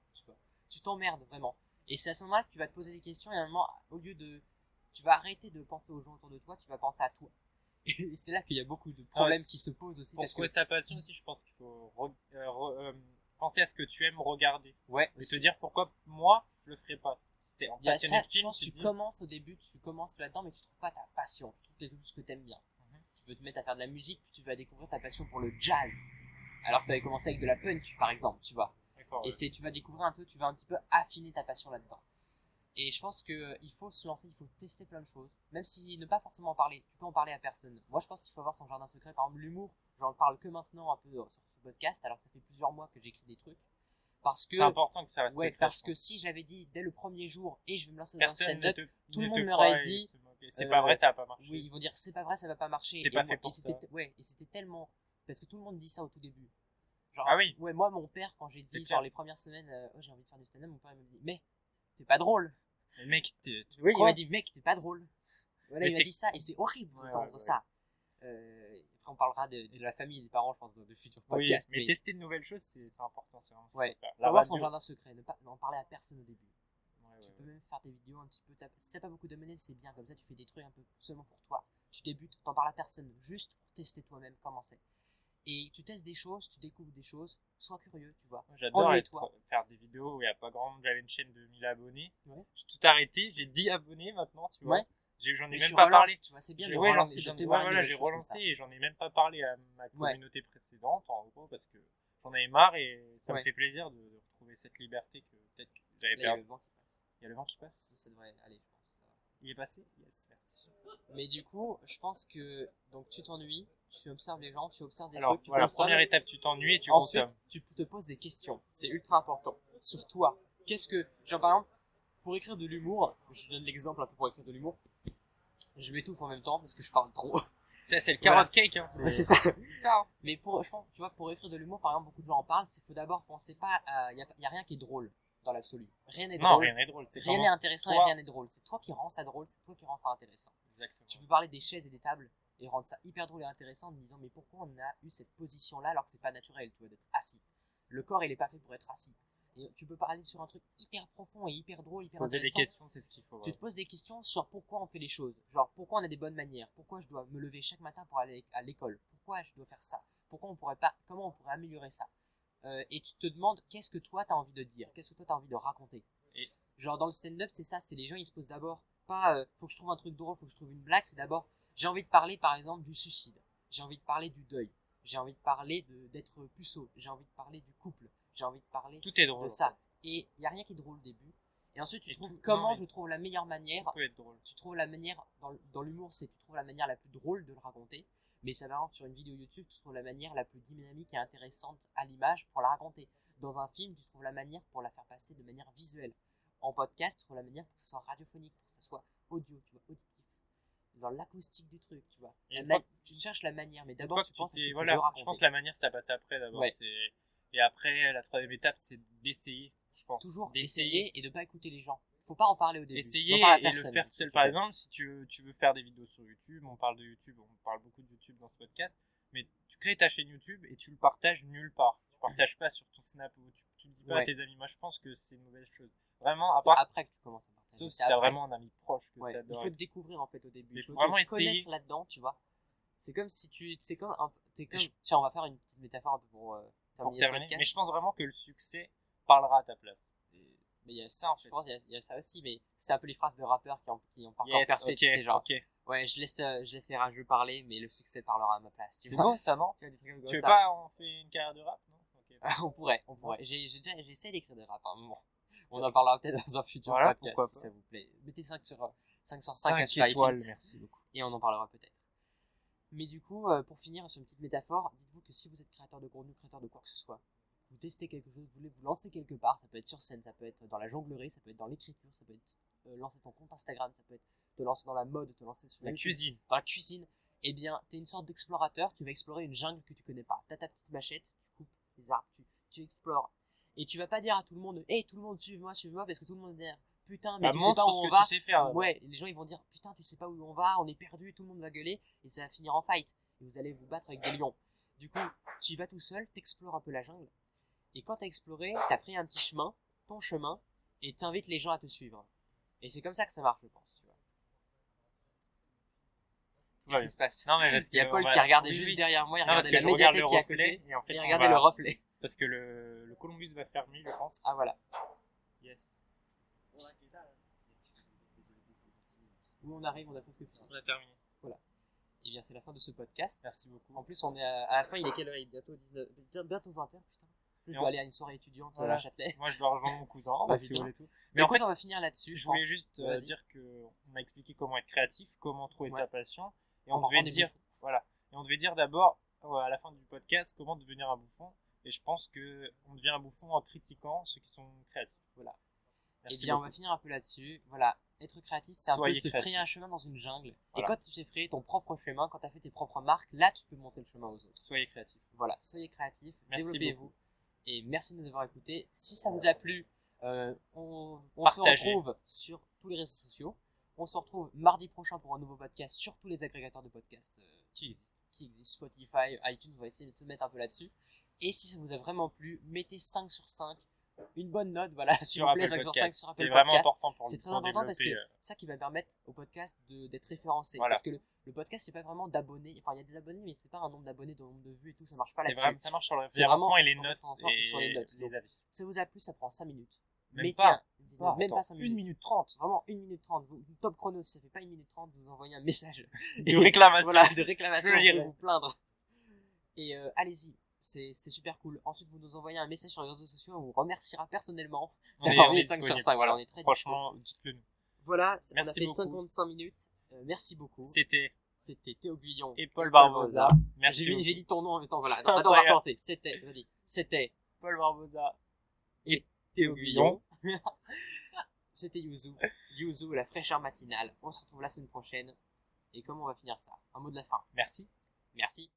A: Tu t'emmerdes vraiment. Et c'est à ce moment-là que tu vas te poser des questions et à un moment, au lieu de, tu vas arrêter de penser aux gens autour de toi, tu vas penser à toi. Et c'est là qu'il y a beaucoup de problèmes
B: Ah,
A: qui se posent aussi
B: Pour
A: parce que
B: trouver sa passion aussi, je pense qu'il faut re- euh, re- euh, penser à ce que tu aimes regarder.
A: ouais,
B: Et
A: aussi.
B: te dire pourquoi moi, je le ferai pas. C'était en
A: a
B: passionné
A: ça,
B: de film, tu
A: tu
B: dis,
A: commences au début, tu commences là-dedans, mais tu trouves pas ta passion. Tu trouves quelque chose que t'aimes bien.
B: Mhm.
A: Tu peux te mettre à faire de la musique, puis tu vas découvrir ta passion pour le jazz. Alors que tu avais commencé avec de la punk, par exemple, tu vois.
B: D'accord,
A: Et
B: ouais.
A: c'est, tu vas découvrir un peu, tu vas un petit peu affiner ta passion là-dedans. Et je pense que euh, il faut se lancer, il faut tester plein de choses, même si ne pas forcément en parler. Tu peux en parler à personne. Moi, je pense qu'il faut avoir son jardin secret. Par exemple, l'humour, j'en parle que maintenant un peu euh, sur ce podcast, alors que ça fait plusieurs mois que j'écris des trucs. Parce que,
B: c'est important que ça reste
A: ouais,
B: secret,
A: parce que si j'avais dit dès le premier jour et je vais me lancer dans un stand-up, tout le monde m'aurait dit,
B: c'est
A: euh,
B: pas vrai, ça va pas marcher.
A: oui, ils vont dire c'est pas vrai, ça va pas marcher.
B: T'es
A: Et
B: pas
A: moi-
B: fait pour
A: et c'était-
B: ça.
A: Ouais, et c'était tellement parce que tout le monde dit ça au tout début. Genre,
B: Ah oui.
A: Ouais, moi mon père quand j'ai dit genre les premières semaines, euh, Oh, j'ai envie de faire du stand-up, mon père me dit mais c'est pas drôle.
B: Mais mec, t'es-
A: Oui, il m'a dit mec t'es pas drôle. Voilà,
B: Mais
A: il m'a dit ça et c'est horrible
B: Ouais,
A: d'entendre
B: ouais, ouais.
A: ça. Euh, après on parlera de, de la famille et des parents, je pense, de futurs
B: Oui,
A: podcasts.
B: mais tester de nouvelles choses, c'est important, c'est vraiment
A: Ouais.
B: faut
A: avoir son jardin secret, ne pas n'en parler à personne au début. tu peux même faire des vidéos un petit peu. Si t'as pas beaucoup d'abonnés, c'est bien. Comme ça, tu fais des trucs un peu seulement pour toi. Tu débutes, t'en parles à personne, juste pour tester toi-même comment c'est. Et tu testes des choses, tu découvres des choses. Sois curieux, tu vois.
B: J'adore faire des vidéos où il n'y a pas grand monde. J'avais une chaîne de 1000 abonnés.
A: Ouais.
B: J'ai tout arrêté. J'ai 10 abonnés maintenant, tu vois.
A: Ouais.
B: J'en ai même pas parlé.
A: Tu vois, c'est bien de
B: ouais,
A: relancer,
B: voilà, j'ai relancé et j'en ai même pas parlé à ma communauté précédente, en gros, parce que j'en avais marre et ça me fait plaisir de, retrouver cette liberté que peut-être j'avais perdue. Il y a le vent qui passe.
A: Ça devrait aller, je pense.
B: Il est passé? Yes, merci.
A: Mais du coup, je pense que donc tu t'ennuies, tu observes les gens, tu observes des
B: Alors,
A: trucs, tu
B: voilà,
A: consommes.
B: première étape, tu t'ennuies et tu
A: Ensuite,
B: consommes.
A: tu te poses des questions. C'est ultra important. Sur toi. Qu'est-ce que. Genre, par exemple, pour écrire de l'humour, je donne l'exemple un peu pour écrire de l'humour. Je m'étouffe en même temps parce que je parle trop.
B: Ça, c'est le
A: Voilà.
B: carrot cake, hein.
A: C'est ça.
B: Hein.
A: Mais pour, je pense, tu vois, pour écrire de l'humour, par exemple, beaucoup de gens en parlent, c'est faut d'abord penser pas à. Il y a, y a rien qui est drôle dans l'absolu. Rien n'est
B: Non,
A: drôle.
B: rien n'est drôle. C'est
A: Rien n'est intéressant
B: toi.
A: et rien n'est drôle. C'est toi qui rends ça drôle, c'est toi qui rends ça intéressant.
B: Exactement.
A: Tu peux parler des chaises et des tables et rendre ça hyper drôle et intéressant en te disant mais pourquoi on a eu cette position là alors que c'est pas naturel tu vois d'être assis? Le corps il est pas fait pour être assis. Et tu peux parler sur un truc hyper profond et hyper drôle, hyper
B: Poser des questions, c'est ce qu'il faut.
A: Tu
B: ouais.
A: te poses des questions sur pourquoi on fait les choses. Genre pourquoi on a des bonnes manières, pourquoi je dois me lever chaque matin pour aller à l'école, pourquoi je dois faire ça, pourquoi on pourrait pas, comment on pourrait améliorer ça? Euh, et tu te demandes qu'est-ce que toi t'as envie de dire, qu'est-ce que toi t'as envie de raconter?
B: Et-
A: Genre dans le stand-up c'est ça, c'est les gens ils se posent d'abord pas euh, faut que je trouve un truc drôle, faut que je trouve une blague, c'est d'abord j'ai envie de parler par exemple du suicide, j'ai envie de parler du deuil, j'ai envie de parler d'être puceau, j'ai envie de parler du couple, j'ai envie de parler
B: Tout est drôle.
A: de
B: en
A: ça.
B: fait.
A: Et il y a rien qui est drôle au début. Et ensuite tu
B: Et
A: trouves
B: tout-
A: comment
B: non,
A: je trouve la meilleure manière
B: peut être drôle.
A: tu trouves la manière dans, dans l'humour c'est tu trouves la manière la plus drôle de le raconter mais ça va sur une vidéo YouTube tu trouves la manière la plus dynamique et intéressante à l'image pour la raconter dans un film tu trouves la manière pour la faire passer de manière visuelle en podcast tu trouves la manière pour que ce soit radiophonique pour que ce soit audio tu vois auditif dans l'acoustique du truc tu vois
B: fois
A: tu cherches la manière mais d'abord tu penses à ce
B: t'es-
A: que
B: voilà,
A: tu veux raconter
B: je pense que la manière ça passe après d'abord.
A: Ouais.
B: Et après, la troisième étape, c'est d'essayer, je pense.
A: toujours
B: d'essayer.
A: essayer et de pas écouter les gens faut pas en parler au début à
B: et le faire seul. Par exemple, si tu veux, tu veux faire des vidéos sur YouTube, on parle de YouTube, on parle beaucoup de YouTube dans ce podcast, mais tu crées ta chaîne YouTube et tu le partages nulle part. Tu partages pas sur ton Snap ou tu, tu le dis pas
A: Ouais.
B: à tes amis. Moi, je pense que c'est une mauvaise chose. Vraiment, à
A: C'est
B: part,
A: après que tu commences à partager
B: sauf si t'as vraiment un ami proche que
A: Ouais, il faut te découvrir en fait au début.
B: Mais
A: Il faut
B: faut vraiment
A: te
B: essayer.
A: là-dedans, tu vois. C'est comme si tu, c'est comme, un, c'est comme,
B: je-
A: tiens, on va faire une petite métaphore un peu pour euh,
B: pour
A: terminer.
B: Mais je pense vraiment que le succès parlera à ta place.
A: Mais il y a ça, je pense, il y, a, il y a ça aussi, mais c'est un peu les phrases de rappeurs qui ont, qui ont pas encore
B: Yes,
A: percé,
B: ok,
A: tu sais, genre, ouais, je laisse, euh, je laisse les rageux parler, mais le succès parlera à ma place, tu
B: C'est
A: vois.
B: beau ça, non
A: Tu vois, des trucs comme
B: Tu veux
A: ça.
B: pas, on fait une carrière de rap, non?
A: On pourrait, on pourrait. J'ai, j'essaie d'écrire des raps à un moment. On en parlera peut-être dans un futur
B: Voilà,
A: podcast,
B: pourquoi
A: si ça vous plaît. Mettez 5 sur, euh, 5 sur 5 à
B: 5
A: sur
B: étoiles,
A: iTunes.
B: merci beaucoup.
A: et on en parlera peut-être. Mais du coup, euh, pour finir sur une petite métaphore, dites-vous que si vous êtes créateur de contenu, créateur de quoi que ce soit, vous testez quelque chose, vous voulez vous lancer quelque part, ça peut être sur scène, ça peut être dans la jonglerie, ça peut être dans l'écriture, ça peut être euh, lancer ton compte Instagram, ça peut être te lancer dans la mode, te lancer sur
B: La cuisine.
A: dans la cuisine, eh bien, t'es une sorte d'explorateur, tu vas explorer une jungle que tu connais pas. T'as ta petite machette, tu coupes les arbres, tu, tu explores. Et tu vas pas dire à tout le monde, hé, tout le monde, suive-moi, suive-moi, parce que tout le monde va dire, putain, mais
B: Bah,
A: tu sais pas où on va.
B: tu sais faire.
A: Ouais, les gens ils vont dire putain tu sais pas où on va, on est perdu, tout le monde va gueuler et ça va finir en fight et vous allez vous battre avec des lions. Du coup, tu y vas tout seul, t'explores un peu la jungle et quand t'as exploré, t'as pris un petit chemin, ton chemin et t'invites les gens à te suivre. Et c'est comme ça que ça marche, je pense. Tu vois.
B: Tout va
A: Qu'est-ce qui se passe
B: Non, mais parce
A: Il y a Paul
B: va-
A: qui regardait
B: oui,
A: juste
B: oui.
A: derrière moi, il
B: Non,
A: regardait la médiathèque qui est à
B: reflet,
A: côté
B: et en fait,
A: et il regardait
B: va-
A: le reflet.
B: C'est parce que le, le Columbus va fermer, je pense.
A: Ah voilà.
B: Yes.
A: Où on arrive, on a presque fini.
B: On a terminé.
A: Et bien c'est la fin de ce podcast.
B: Merci beaucoup.
A: En plus, on est à, à la fin, il est quelle heure? Il est bientôt 19, bientôt 20h, putain. Je
B: Et
A: dois aller à une soirée étudiante
B: Voilà.
A: à Châtelet.
B: Moi, je dois rejoindre mon cousin,
A: Bah,
B: si vous
A: putain.
B: voulez tout.
A: Mais
B: Mais en fait,
A: on va finir là-dessus.
B: je voulais juste euh, dire que on a expliqué comment être créatif, comment trouver
A: Ouais.
B: sa passion, et on devait dire, voilà, et on devait dire d'abord euh, à la fin du podcast comment devenir un bouffon. Et je pense que on devient un bouffon en critiquant ceux qui sont créatifs.
A: Voilà.
B: Merci
A: Eh bien, on va finir un peu là-dessus. Voilà. Être créatif, c'est un peu se
B: créatif.
A: frayer un chemin dans une jungle.
B: Voilà.
A: Et quand tu t'es frayé ton propre chemin, quand tu as fait tes propres marques, là, tu peux montrer le chemin aux autres.
B: Soyez créatifs.
A: Voilà. Soyez créatifs,
B: Merci
A: développez-vous. Et merci de nous avoir écoutés. Si ça vous a plu, euh, on, on se retrouve sur tous les réseaux sociaux. On se retrouve mardi prochain pour un nouveau podcast sur tous les agrégateurs de podcasts euh,
B: Qui existe
A: qui existe, Spotify, iTunes, on va essayer de se mettre un peu là-dessus. Et si ça vous a vraiment plu, mettez 5 sur 5 une bonne note, voilà, s'il
B: sur
A: vous plaît,
B: Apple
A: 5 sur 5
B: Podcast.
A: sur
B: C'est vraiment important pour
A: C'est très important parce que
B: développer, euh,
A: c'est ça qui va permettre au podcast de- d'être référencé.
B: Voilà.
A: Parce que le, le podcast, c'est pas vraiment d'abonnés. Enfin, il y a des abonnés, mais c'est pas un nombre d'abonnés, de nombre de vues et tout, ça marche pas
B: c'est
A: là-dessus.
B: vraiment, ça marche sur le
A: C'est
B: référencement et les notes et
A: sur les notes. Donc,
B: avis.
A: Ça vous a plu, ça prend 5 minutes.
B: Même
A: Mettez
B: pas.
A: un- non, même
B: Attends,
A: pas 5
B: 1
A: minutes.
B: minute 30
A: Vraiment 1 minute 30. Vous- Top chrono, si ça fait pas 1 minute 30, vous envoyez un message.
B: de réclamation.
A: Voilà, de réclamation pour vous plaindre. Et euh, allez-y, c'est super cool. Ensuite, vous nous envoyez un message sur les réseaux sociaux, on vous remerciera personnellement
B: On est-
A: d'avoir mis
B: est
A: 5 sur
B: disponible.
A: 5. Voilà, on est très.
B: Franchement, dites-le nous.
A: Voilà, on a fait
B: beaucoup.
A: 55 minutes. Euh, merci beaucoup.
B: C'était
A: C'était Théo Guillon
B: et Paul Barbosa. Merci.
A: J'ai dit- ton nom en même temps. Voilà, attends, attends, on va recommencer. C'était, vas-y. C'était
B: Paul Barbosa.
A: Théo
B: Guillon.
A: Guillon. C'était Yuzu. Yuzu, la fraîcheur matinale. On se retrouve la semaine prochaine. Et comment on va finir ça? Un mot de la fin.
B: Merci.
A: Merci.